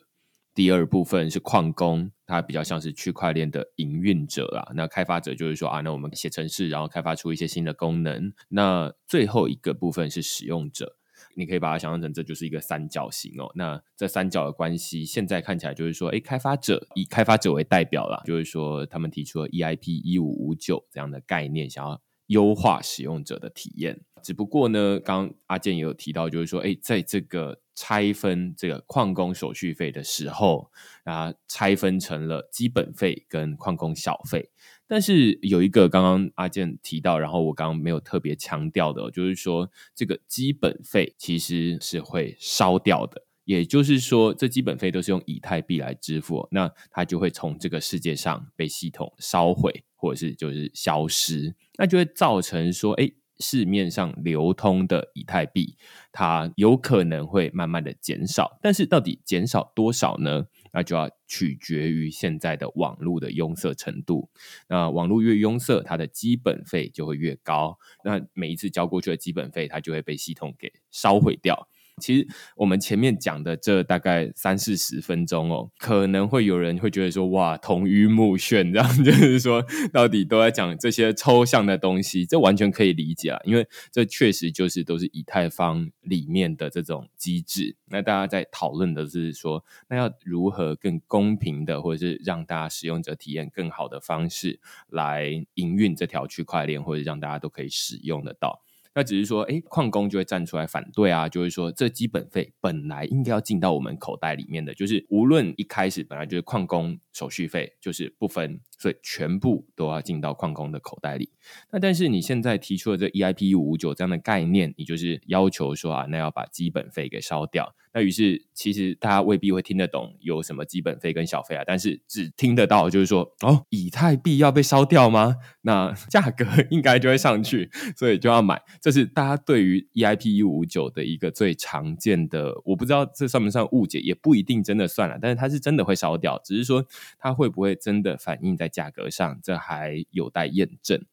第二部分是矿工，它比较像是区块链的营运者啦。那开发者就是说啊，那我们写程式，然后开发出一些新的功能。那最后一个部分是使用者。你可以把它想象成这就是一个三角形哦。那这三角的关系，现在看起来就是说，哎，开发者以开发者为代表了，就是说他们提出了 EIP 一五五九这样的概念，想要优化使用者的体验。只不过呢，刚刚阿健也有提到，就是说，哎，在这个拆分这个矿工手续费的时候，啊，拆分成了基本费跟矿工小费。但是有一个刚刚阿健提到，然后我刚刚没有特别强调的，就是说这个基本费其实是会烧掉的，也就是说这基本费都是用以太币来支付，那它就会从这个世界上被系统烧毁，或者是就是消失，那就会造成说，哎，市面上流通的以太币它有可能会慢慢的减少，但是到底减少多少呢？那就要取决于现在的网络的拥塞程度。那网络越拥塞，它的基本费就会越高。那每一次交过去的基本费，它就会被系统给烧毁掉。其实我们前面讲的这大概三四十分钟哦，可能会有人会觉得说哇，同于目眩，这样就是说到底都在讲这些抽象的东西，这完全可以理解啊，因为这确实就是都是以太坊里面的这种机制。那大家在讨论的是说，那要如何更公平的，或者是让大家使用者体验更好的方式来营运这条区块链，或者让大家都可以使用得到。那只是说，哎，矿工就会站出来反对啊，就是说，这基本费本来应该要进到我们口袋里面的，就是无论一开始本来就是矿工手续费，就是不分。所以全部都要进到矿工的口袋里。那但是你现在提出了这 EIP 五五九这样的概念，你就是要求说啊，那要把基本费给烧掉。那于是其实大家未必会听得懂有什么基本费跟小费啊，但是只听得到就是说哦，以太币要被烧掉吗？那价格应该就会上去，所以就要买。这是大家对于 EIP 一五五九的一个最常见的，我不知道这算不算误解，也不一定真的算了。但是它是真的会烧掉，只是说它会不会真的反映在。价格上，这还有待验证。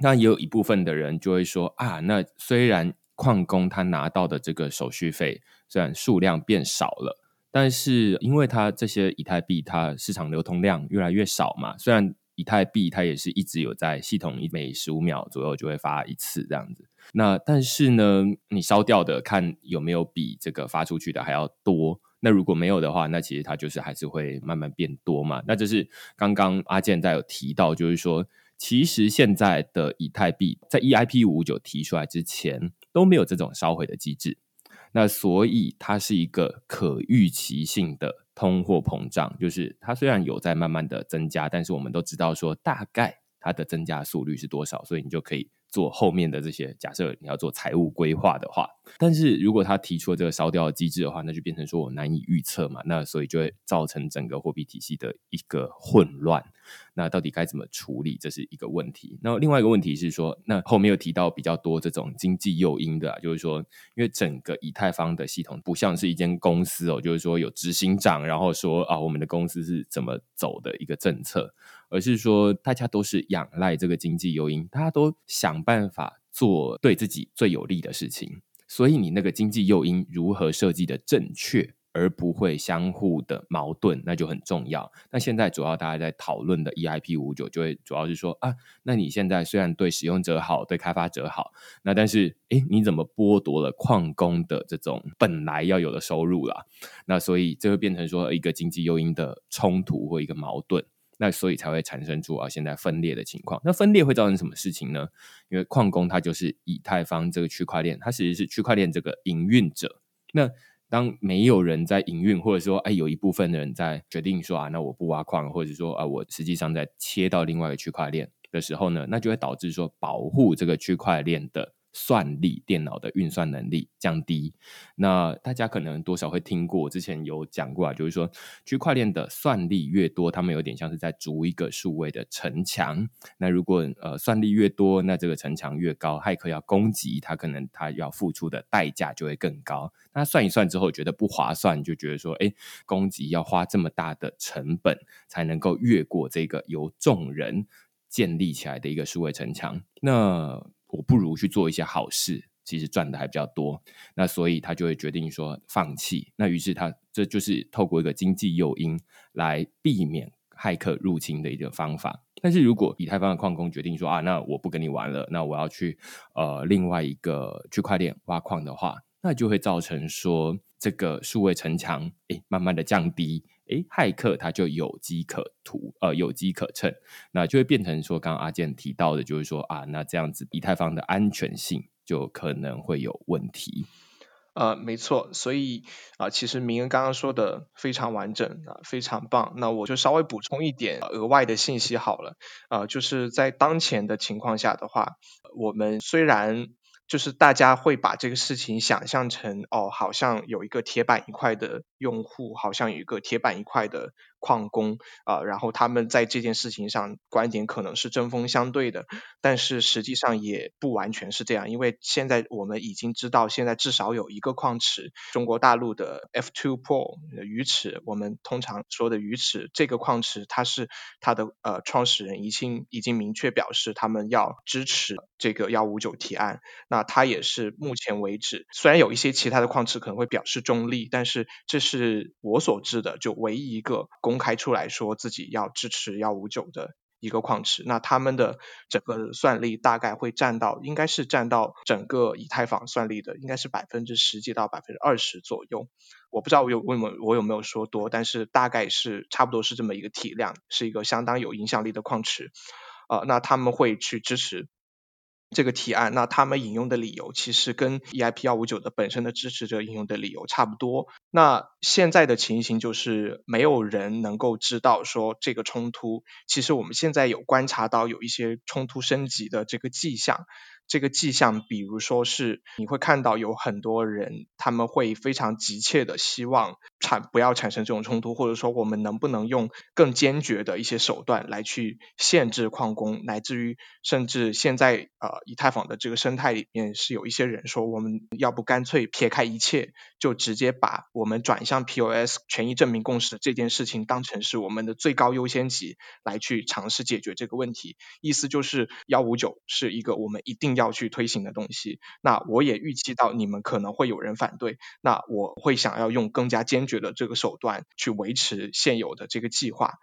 那也有一部分的人就会说啊，那虽然矿工他拿到的这个手续费虽然数量变少了，但是因为它这些以太币它市场流通量越来越少嘛，虽然以太币它也是一直有在系统每十五秒左右就会发一次这样子，那但是呢，你烧掉的看有没有比这个发出去的还要多。那如果没有的话，那其实它就是还是会慢慢变多嘛。那这是刚刚阿健在有提到，就是说，其实现在的以太币在 EIP 五九提出来之前都没有这种烧毁的机制，那所以它是一个可预期性的通货膨胀，就是它虽然有在慢慢的增加，但是我们都知道说大概它的增加速率是多少，所以你就可以。做后面的这些假设，你要做财务规划的话，但是如果他提出了这个烧掉的机制的话，那就变成说我难以预测嘛，那所以就会造成整个货币体系的一个混乱。那到底该怎么处理，这是一个问题。那另外一个问题是说，那后面又提到比较多这种经济诱因的，就是说，因为整个以太坊的系统不像是一间公司哦，就是说有执行长，然后说啊，我们的公司是怎么走的一个政策。而是说，大家都是仰赖这个经济诱因，大家都想办法做对自己最有利的事情。所以，你那个经济诱因如何设计的正确？而不会相互的矛盾，那就很重要。那现在主要大家在讨论的 EIP 五九，就会主要是说啊，那你现在虽然对使用者好，对开发者好，那但是诶，你怎么剥夺了矿工的这种本来要有的收入了？那所以这会变成说一个经济诱因的冲突或一个矛盾。那所以才会产生出啊现在分裂的情况。那分裂会造成什么事情呢？因为矿工他就是以太坊这个区块链，它其实是区块链这个营运者。那当没有人在营运，或者说，哎，有一部分的人在决定说啊，那我不挖矿，或者说啊，我实际上在切到另外一个区块链的时候呢，那就会导致说保护这个区块链的。算力电脑的运算能力降低，那大家可能多少会听过，之前有讲过啊，就是说区块链的算力越多，他们有点像是在筑一个数位的城墙。那如果呃算力越多，那这个城墙越高，骇客要攻击，他可能他要付出的代价就会更高。那算一算之后觉得不划算，就觉得说，哎，攻击要花这么大的成本才能够越过这个由众人。建立起来的一个数位城墙。那我不如去做一些好事，其实赚的还比较多。那所以他就会决定说放弃。那于是他这就是透过一个经济诱因来避免骇客入侵的一个方法。但是如果以太坊的矿工决定说啊，那我不跟你玩了，那我要去呃另外一个区块链挖矿的话，那就会造成说这个数位城墙诶慢慢的降低，诶骇客他就有机可图，呃有机可乘，那就会变成说刚刚阿健提到的，就是说啊，那这样子以太坊的安全性就可能会有问题。呃，没错，所以啊，其实明恩刚刚说的非常完整啊，非常棒。那我就稍微补充一点额外的信息好了，啊，就是在当前的情况下的话，我们虽然就是大家会把这个事情想象成哦，好像有一个铁板一块的用户，好像有一个铁板一块的。矿工啊，然后他们在这件事情上观点可能是针锋相对的，但是实际上也不完全是这样，因为现在我们已经知道，现在至少有一个矿池，中国大陆的 F2 Pro 鱼池，我们通常说的鱼池，这个矿池它是它的呃创始人已经已经明确表示他们要支持这个幺五九提案，那它也是目前为止，虽然有一些其他的矿池可能会表示中立，但是这是我所知的就唯一一个公。公开出来说自己要支持幺五九的一个矿池，那他们的整个算力大概会占到，应该是占到整个以太坊算力的，应该是百分之十几到百分之二十左右。我不知道我有问我我有没有说多，但是大概是差不多是这么一个体量，是一个相当有影响力的矿池。呃，那他们会去支持。这个提案，那他们引用的理由其实跟 EIP 幺五九的本身的支持者引用的理由差不多。那现在的情形就是没有人能够知道说这个冲突，其实我们现在有观察到有一些冲突升级的这个迹象。这个迹象，比如说是你会看到有很多人，他们会非常急切的希望产不要产生这种冲突，或者说我们能不能用更坚决的一些手段来去限制矿工，乃至于甚至现在呃以太坊的这个生态里面是有一些人说，我们要不干脆撇开一切，就直接把我们转向 POS 权益证明共识这件事情当成是我们的最高优先级来去尝试解决这个问题。意思就是幺五九是一个我们一定。要去推行的东西，那我也预期到你们可能会有人反对，那我会想要用更加坚决的这个手段去维持现有的这个计划，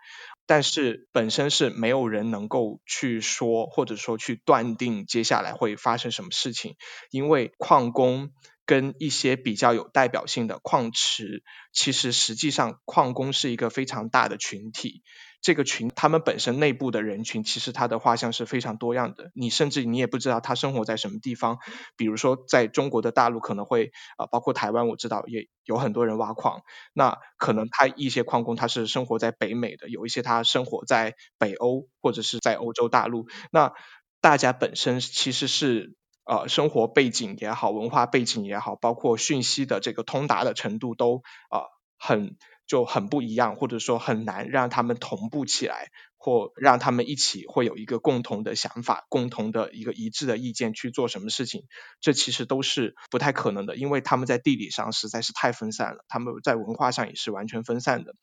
但是本身是没有人能够去说或者说去断定接下来会发生什么事情，因为矿工跟一些比较有代表性的矿池，其实实际上矿工是一个非常大的群体。这个群，他们本身内部的人群，其实他的画像是非常多样的。你甚至你也不知道他生活在什么地方。比如说，在中国的大陆可能会啊，包括台湾，我知道也有很多人挖矿。那可能他一些矿工他是生活在北美的，有一些他生活在北欧或者是在欧洲大陆。那大家本身其实是呃生活背景也好，文化背景也好，包括讯息的这个通达的程度都啊很。就很不一样，或者说很难让他们同步起来，或让他们一起会有一个共同的想法、共同的一个一致的意见去做什么事情，这其实都是不太可能的，因为他们在地理上实在是太分散了，他们在文化上也是完全分散的。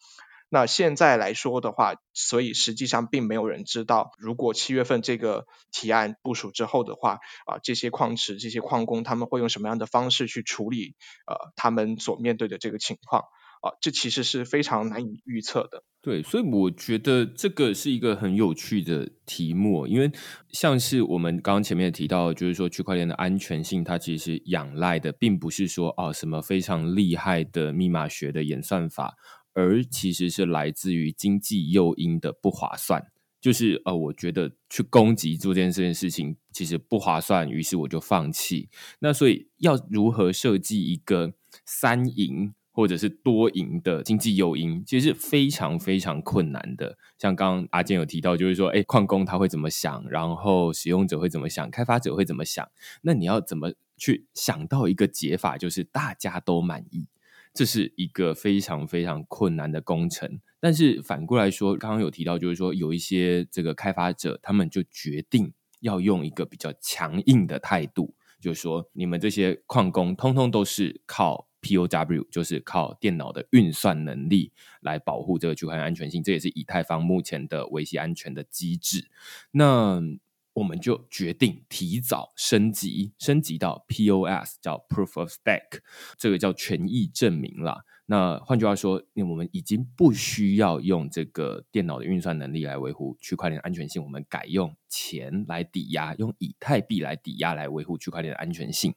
那现在来说的话，所以实际上并没有人知道，如果七月份这个提案部署之后的话，啊，这些矿池、这些矿工他们会用什么样的方式去处理呃他们所面对的这个情况。啊，这其实是非常难以预测的。对，所以我觉得这个是一个很有趣的题目，因为像是我们刚刚前面提到，就是说区块链的安全性，它其实仰赖的并不是说啊什么非常厉害的密码学的演算法，而其实是来自于经济诱因的不划算。就是呃，我觉得去攻击做件这件事情其实不划算，于是我就放弃。那所以要如何设计一个三赢？或者是多赢的经济诱因，其实是非常非常困难的。像刚刚阿健有提到，就是说，哎，矿工他会怎么想，然后使用者会怎么想，开发者会怎么想？那你要怎么去想到一个解法，就是大家都满意？这是一个非常非常困难的工程。但是反过来说，刚刚有提到，就是说有一些这个开发者，他们就决定要用一个比较强硬的态度，就是说，你们这些矿工通通都是靠。POW，就是靠电脑的运算能力来保护这个区块链安全性。这也是以太坊目前的维系安全的机制。那我们就决定提早升级，升级到 POS，叫 Proof of Stake，这个叫权益证明啦。那换句话说，我们已经不需要用这个电脑的运算能力来维护区块链安全性，我们改用钱来抵押，用以太币来抵押来维护区块链的安全性。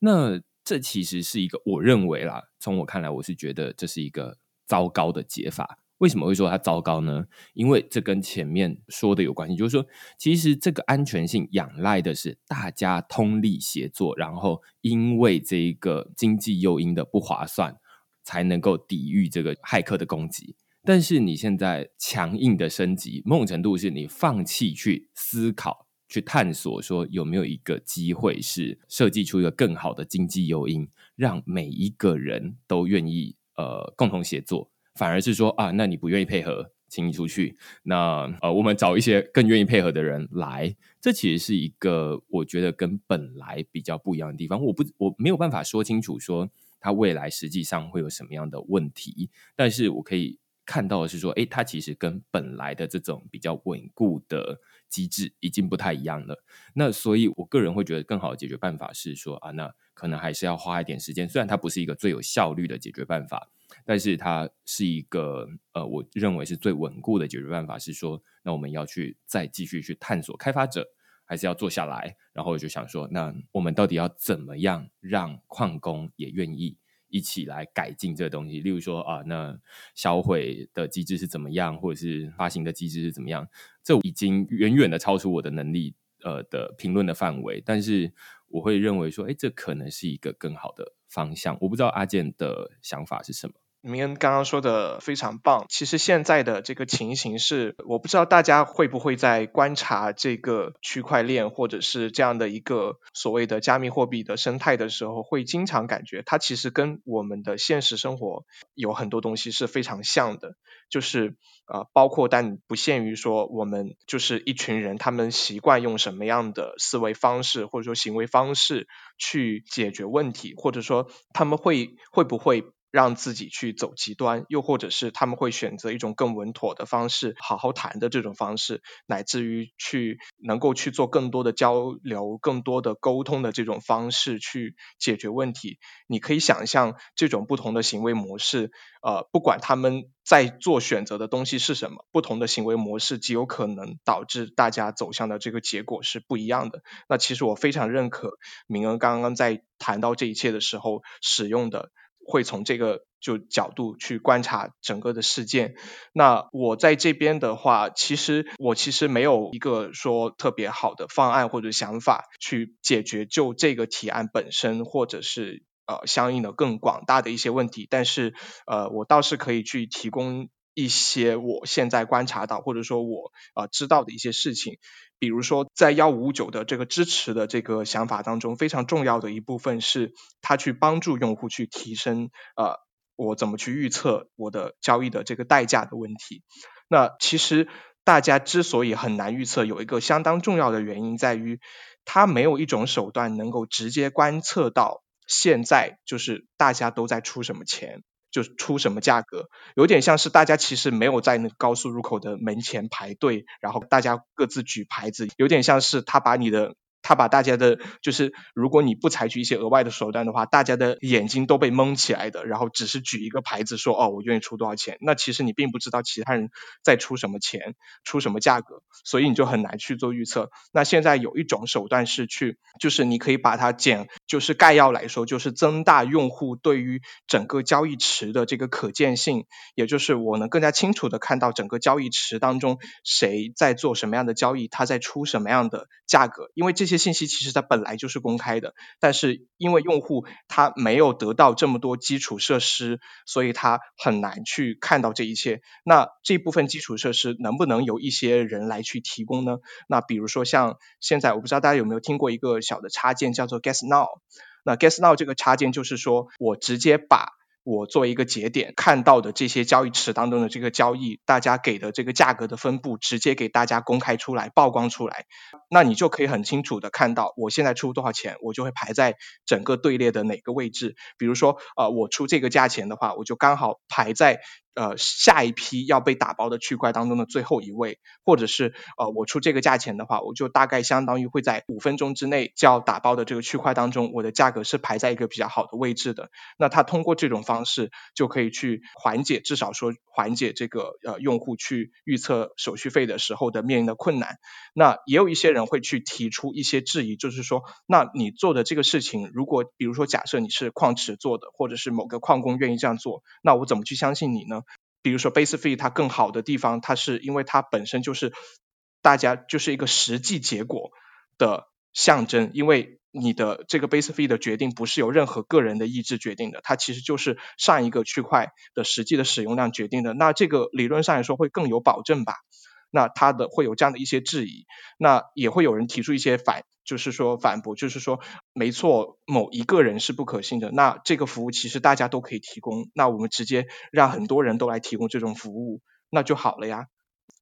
那这其实是一个，我认为啦，从我看来，我是觉得这是一个糟糕的解法。为什么会说它糟糕呢？因为这跟前面说的有关系，就是说，其实这个安全性仰赖的是大家通力协作，然后因为这一个经济诱因的不划算，才能够抵御这个骇客的攻击。但是你现在强硬的升级，某种程度是你放弃去思考、去探索，说有没有一个机会是设计出一个更好的经济诱因，让每一个人都愿意呃共同协作。反而是说啊，那你不愿意配合，请你出去。那呃，我们找一些更愿意配合的人来。这其实是一个我觉得跟本来比较不一样的地方。我不我没有办法说清楚说它未来实际上会有什么样的问题，但是我可以看到的是说，哎，它其实跟本来的这种比较稳固的机制已经不太一样了。那所以我个人会觉得更好的解决办法是说啊，那可能还是要花一点时间。虽然它不是一个最有效率的解决办法。但是它是一个呃，我认为是最稳固的解决办法。是说，那我们要去再继续去探索，开发者还是要坐下来，然后我就想说，那我们到底要怎么样让矿工也愿意一起来改进这个东西？例如说啊，那销毁的机制是怎么样，或者是发行的机制是怎么样？这已经远远的超出我的能力呃的评论的范围。但是我会认为说，哎，这可能是一个更好的方向。我不知道阿健的想法是什么。明恩刚刚说的非常棒。其实现在的这个情形是，我不知道大家会不会在观察这个区块链或者是这样的一个所谓的加密货币的生态的时候，会经常感觉它其实跟我们的现实生活有很多东西是非常像的。就是呃，包括但不限于说，我们就是一群人，他们习惯用什么样的思维方式或者说行为方式去解决问题，或者说他们会会不会。让自己去走极端，又或者是他们会选择一种更稳妥的方式，好好谈的这种方式，乃至于去能够去做更多的交流、更多的沟通的这种方式去解决问题。你可以想象这种不同的行为模式，呃，不管他们在做选择的东西是什么，不同的行为模式极有可能导致大家走向的这个结果是不一样的。那其实我非常认可明恩刚刚在谈到这一切的时候使用的。会从这个就角度去观察整个的事件。那我在这边的话，其实我其实没有一个说特别好的方案或者想法去解决就这个提案本身，或者是呃相应的更广大的一些问题。但是呃，我倒是可以去提供一些我现在观察到或者说我呃知道的一些事情。比如说，在幺五五九的这个支持的这个想法当中，非常重要的一部分是，它去帮助用户去提升，呃，我怎么去预测我的交易的这个代价的问题。那其实大家之所以很难预测，有一个相当重要的原因在于，它没有一种手段能够直接观测到现在就是大家都在出什么钱。就出什么价格，有点像是大家其实没有在那个高速入口的门前排队，然后大家各自举牌子，有点像是他把你的。他把大家的，就是如果你不采取一些额外的手段的话，大家的眼睛都被蒙起来的，然后只是举一个牌子说，哦，我愿意出多少钱，那其实你并不知道其他人在出什么钱，出什么价格，所以你就很难去做预测。那现在有一种手段是去，就是你可以把它减，就是概要来说，就是增大用户对于整个交易池的这个可见性，也就是我能更加清楚的看到整个交易池当中谁在做什么样的交易，他在出什么样的价格，因为这。这些信息其实它本来就是公开的，但是因为用户他没有得到这么多基础设施，所以他很难去看到这一切。那这部分基础设施能不能由一些人来去提供呢？那比如说像现在，我不知道大家有没有听过一个小的插件叫做 Guess Now。那 Guess Now 这个插件就是说我直接把我作为一个节点看到的这些交易池当中的这个交易，大家给的这个价格的分布，直接给大家公开出来、曝光出来，那你就可以很清楚的看到，我现在出多少钱，我就会排在整个队列的哪个位置。比如说，呃，我出这个价钱的话，我就刚好排在。呃，下一批要被打包的区块当中的最后一位，或者是呃，我出这个价钱的话，我就大概相当于会在五分钟之内就要打包的这个区块当中，我的价格是排在一个比较好的位置的。那他通过这种方式就可以去缓解，至少说缓解这个呃用户去预测手续费的时候的面临的困难。那也有一些人会去提出一些质疑，就是说，那你做的这个事情，如果比如说假设你是矿池做的，或者是某个矿工愿意这样做，那我怎么去相信你呢？比如说 base fee 它更好的地方，它是因为它本身就是大家就是一个实际结果的象征，因为你的这个 base fee 的决定不是由任何个人的意志决定的，它其实就是上一个区块的实际的使用量决定的，那这个理论上来说会更有保证吧？那他的会有这样的一些质疑，那也会有人提出一些反。就是说反驳，就是说没错，某一个人是不可信的。那这个服务其实大家都可以提供，那我们直接让很多人都来提供这种服务，那就好了呀。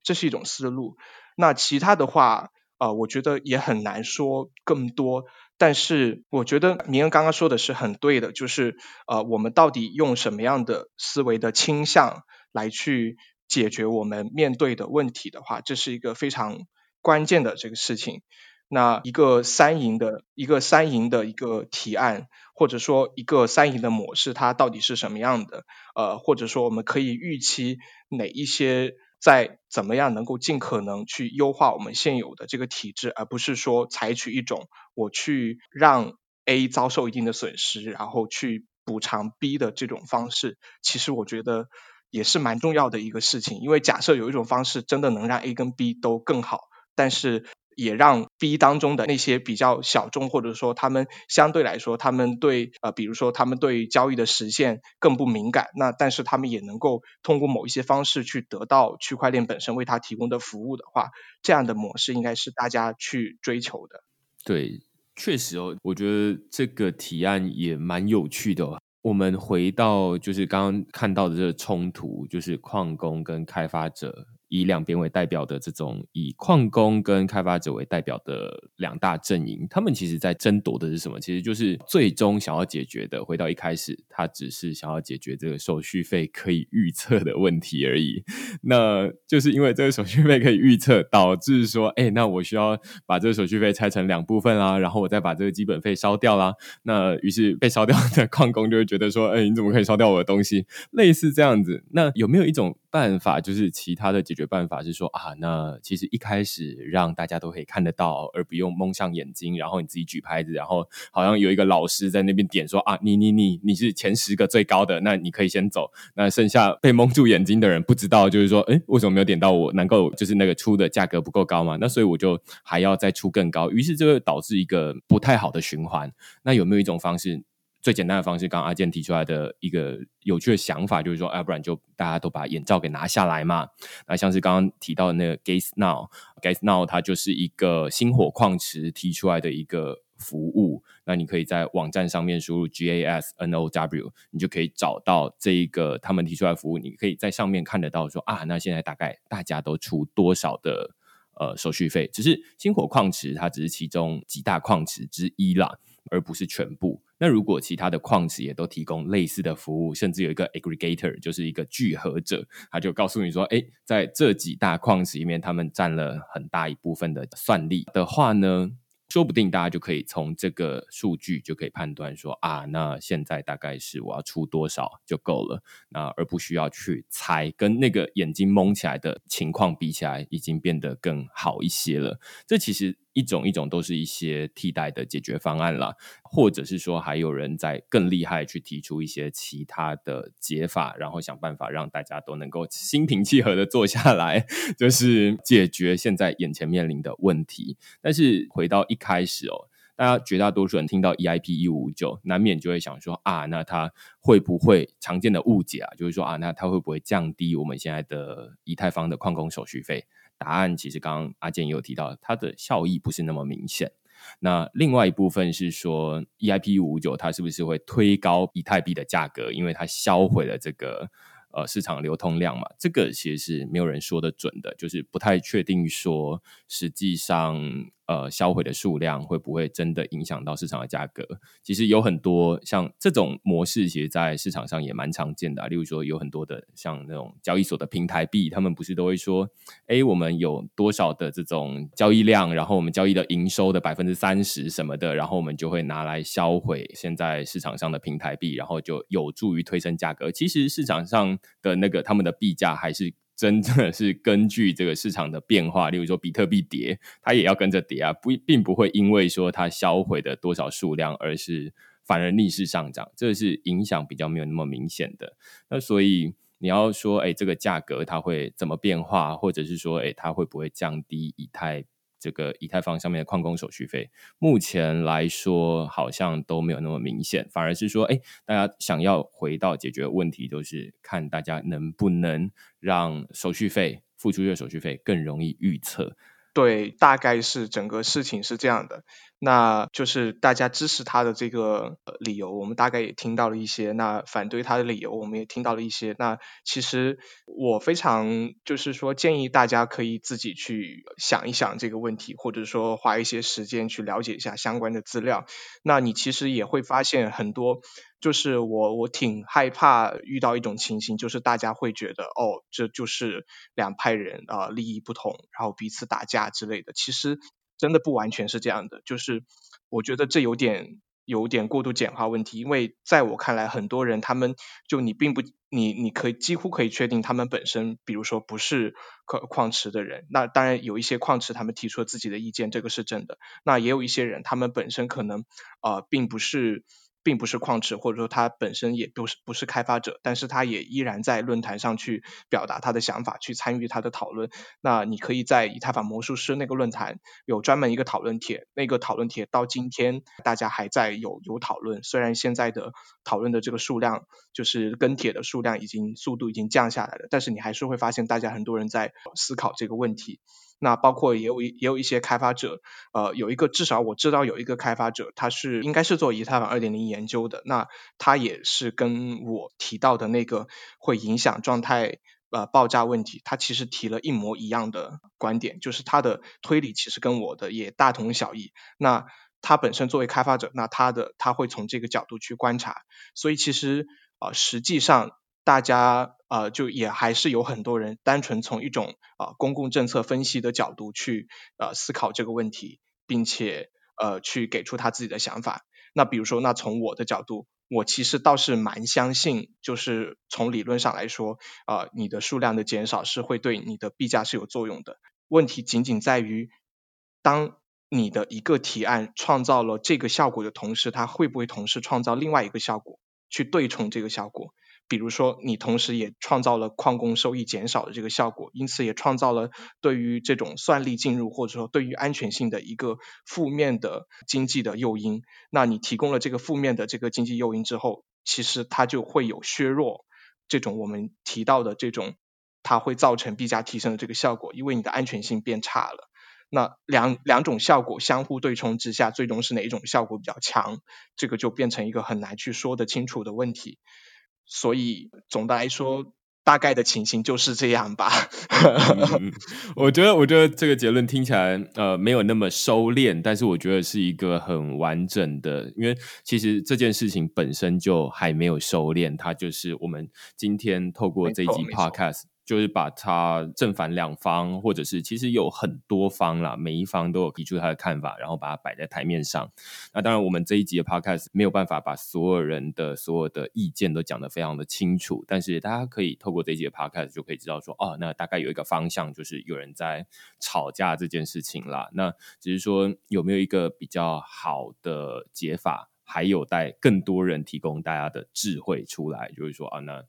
这是一种思路。那其他的话，呃，我觉得也很难说更多。但是我觉得明恩刚刚说的是很对的，就是呃，我们到底用什么样的思维的倾向来去解决我们面对的问题的话，这是一个非常关键的这个事情。那一个三赢的一个三赢的一个提案，或者说一个三赢的模式，它到底是什么样的？呃，或者说我们可以预期哪一些在怎么样能够尽可能去优化我们现有的这个体制，而不是说采取一种我去让 A 遭受一定的损失，然后去补偿 B 的这种方式。其实我觉得也是蛮重要的一个事情，因为假设有一种方式真的能让 A 跟 B 都更好，但是。也让 B 当中的那些比较小众，或者说他们相对来说，他们对呃，比如说他们对交易的实现更不敏感，那但是他们也能够通过某一些方式去得到区块链本身为他提供的服务的话，这样的模式应该是大家去追求的。对，确实哦，我觉得这个提案也蛮有趣的。我们回到就是刚刚看到的这个冲突，就是矿工跟开发者。以两边为代表的这种以矿工跟开发者为代表的两大阵营，他们其实在争夺的是什么？其实就是最终想要解决的。回到一开始，他只是想要解决这个手续费可以预测的问题而已。那就是因为这个手续费可以预测，导致说，哎，那我需要把这个手续费拆成两部分啦，然后我再把这个基本费烧掉啦。那于是被烧掉的矿工就会觉得说，哎，你怎么可以烧掉我的东西？类似这样子。那有没有一种？办法就是其他的解决办法是说啊，那其实一开始让大家都可以看得到，而不用蒙上眼睛，然后你自己举牌子，然后好像有一个老师在那边点说啊，你你你你是前十个最高的，那你可以先走，那剩下被蒙住眼睛的人不知道，就是说，哎，为什么没有点到我？能够就是那个出的价格不够高嘛？那所以我就还要再出更高，于是就会导致一个不太好的循环。那有没有一种方式？最简单的方式，刚刚阿健提出来的一个有趣的想法，就是说，要不然就大家都把眼罩给拿下来嘛。那像是刚刚提到的那个 Gas Now，Gas Now 它就是一个星火矿池提出来的一个服务。那你可以在网站上面输入 G A S N O W，你就可以找到这一个他们提出来服务。你可以在上面看得到说啊，那现在大概大家都出多少的呃手续费？只是星火矿池它只是其中几大矿池之一啦。而不是全部。那如果其他的矿池也都提供类似的服务，甚至有一个 aggregator，就是一个聚合者，他就告诉你说：“哎，在这几大矿池里面，他们占了很大一部分的算力的话呢？”说不定大家就可以从这个数据就可以判断说啊，那现在大概是我要出多少就够了，那而不需要去猜，跟那个眼睛蒙起来的情况比起来，已经变得更好一些了。这其实一种一种都是一些替代的解决方案了，或者是说还有人在更厉害去提出一些其他的解法，然后想办法让大家都能够心平气和的坐下来，就是解决现在眼前面临的问题。但是回到一。开始哦，大家绝大多数人听到 EIP 一五五九，难免就会想说啊，那它会不会常见的误解啊？就是说啊，那它会不会降低我们现在的以太坊的矿工手续费？答案其实刚刚阿健也有提到，它的效益不是那么明显。那另外一部分是说，EIP 五五九它是不是会推高以太币的价格，因为它销毁了这个。呃，市场流通量嘛，这个其实是没有人说的准的，就是不太确定说实际上呃销毁的数量会不会真的影响到市场的价格。其实有很多像这种模式，其实，在市场上也蛮常见的。例如说，有很多的像那种交易所的平台币，他们不是都会说，哎，我们有多少的这种交易量，然后我们交易的营收的百分之三十什么的，然后我们就会拿来销毁现在市场上的平台币，然后就有助于推升价格。其实市场上。的那个他们的币价还是真的是根据这个市场的变化，例如说比特币跌，它也要跟着跌啊，不并不会因为说它销毁的多少数量，而是反而逆势上涨，这是影响比较没有那么明显的。那所以你要说，哎，这个价格它会怎么变化，或者是说，哎，它会不会降低以太？这个以太坊上面的矿工手续费，目前来说好像都没有那么明显，反而是说，哎，大家想要回到解决问题，就是看大家能不能让手续费付出的手续费更容易预测。对，大概是整个事情是这样的。那就是大家支持他的这个理由，我们大概也听到了一些；那反对他的理由，我们也听到了一些。那其实我非常就是说建议大家可以自己去想一想这个问题，或者说花一些时间去了解一下相关的资料。那你其实也会发现很多，就是我我挺害怕遇到一种情形，就是大家会觉得哦，这就是两派人啊利益不同，然后彼此打架之类的。其实。真的不完全是这样的，就是我觉得这有点有点过度简化问题，因为在我看来，很多人他们就你并不你你可以几乎可以确定他们本身，比如说不是矿矿池的人，那当然有一些矿池他们提出了自己的意见，这个是真的，那也有一些人他们本身可能啊并不是。并不是矿池，或者说他本身也不是不是开发者，但是他也依然在论坛上去表达他的想法，去参与他的讨论。那你可以在以太坊魔术师那个论坛有专门一个讨论帖，那个讨论帖到今天大家还在有有讨论，虽然现在的讨论的这个数量就是跟帖的数量已经速度已经降下来了，但是你还是会发现大家很多人在思考这个问题。那包括也有也有一些开发者，呃，有一个至少我知道有一个开发者，他是应该是做以太坊二点零研究的，那他也是跟我提到的那个会影响状态呃爆炸问题，他其实提了一模一样的观点，就是他的推理其实跟我的也大同小异。那他本身作为开发者，那他的他会从这个角度去观察，所以其实啊实际上。大家呃，就也还是有很多人单纯从一种啊公共政策分析的角度去呃思考这个问题，并且呃去给出他自己的想法。那比如说，那从我的角度，我其实倒是蛮相信，就是从理论上来说，啊你的数量的减少是会对你的币价是有作用的。问题仅仅在于，当你的一个提案创造了这个效果的同时，它会不会同时创造另外一个效果，去对冲这个效果？比如说，你同时也创造了矿工收益减少的这个效果，因此也创造了对于这种算力进入或者说对于安全性的一个负面的经济的诱因。那你提供了这个负面的这个经济诱因之后，其实它就会有削弱这种我们提到的这种它会造成币价提升的这个效果，因为你的安全性变差了。那两两种效果相互对冲之下，最终是哪一种效果比较强？这个就变成一个很难去说得清楚的问题。所以总的来说，大概的情形就是这样吧。我觉得，我觉得这个结论听起来呃没有那么收敛，但是我觉得是一个很完整的，因为其实这件事情本身就还没有收敛，它就是我们今天透过这一集 podcast。就是把它正反两方，或者是其实有很多方啦，每一方都有提出他的看法，然后把它摆在台面上。那当然，我们这一集的 podcast 没有办法把所有人的所有的意见都讲得非常的清楚，但是大家可以透过这一集的 podcast 就可以知道说，哦，那大概有一个方向，就是有人在吵架这件事情啦。那只是说有没有一个比较好的解法，还有待更多人提供大家的智慧出来，就是说啊，那。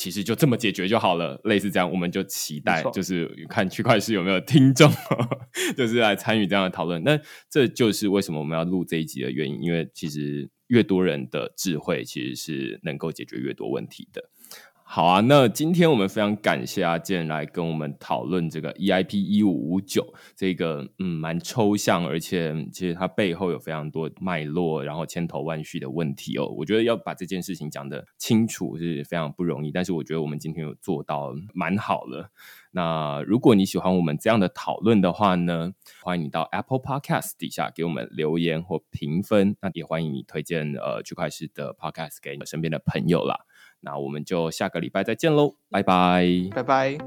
其实就这么解决就好了，类似这样，我们就期待，就是看区块市有没有听众，就是来参与这样的讨论。那这就是为什么我们要录这一集的原因，因为其实越多人的智慧，其实是能够解决越多问题的。好啊，那今天我们非常感谢阿健来跟我们讨论这个 EIP 一五五九这个嗯蛮抽象，而且其实它背后有非常多脉络，然后千头万绪的问题哦。我觉得要把这件事情讲得清楚是非常不容易，但是我觉得我们今天有做到蛮好了。那如果你喜欢我们这样的讨论的话呢，欢迎你到 Apple Podcast 底下给我们留言或评分，那也欢迎你推荐呃区块式的 Podcast 给你身边的朋友啦。那我们就下个礼拜再见喽，拜拜，拜拜。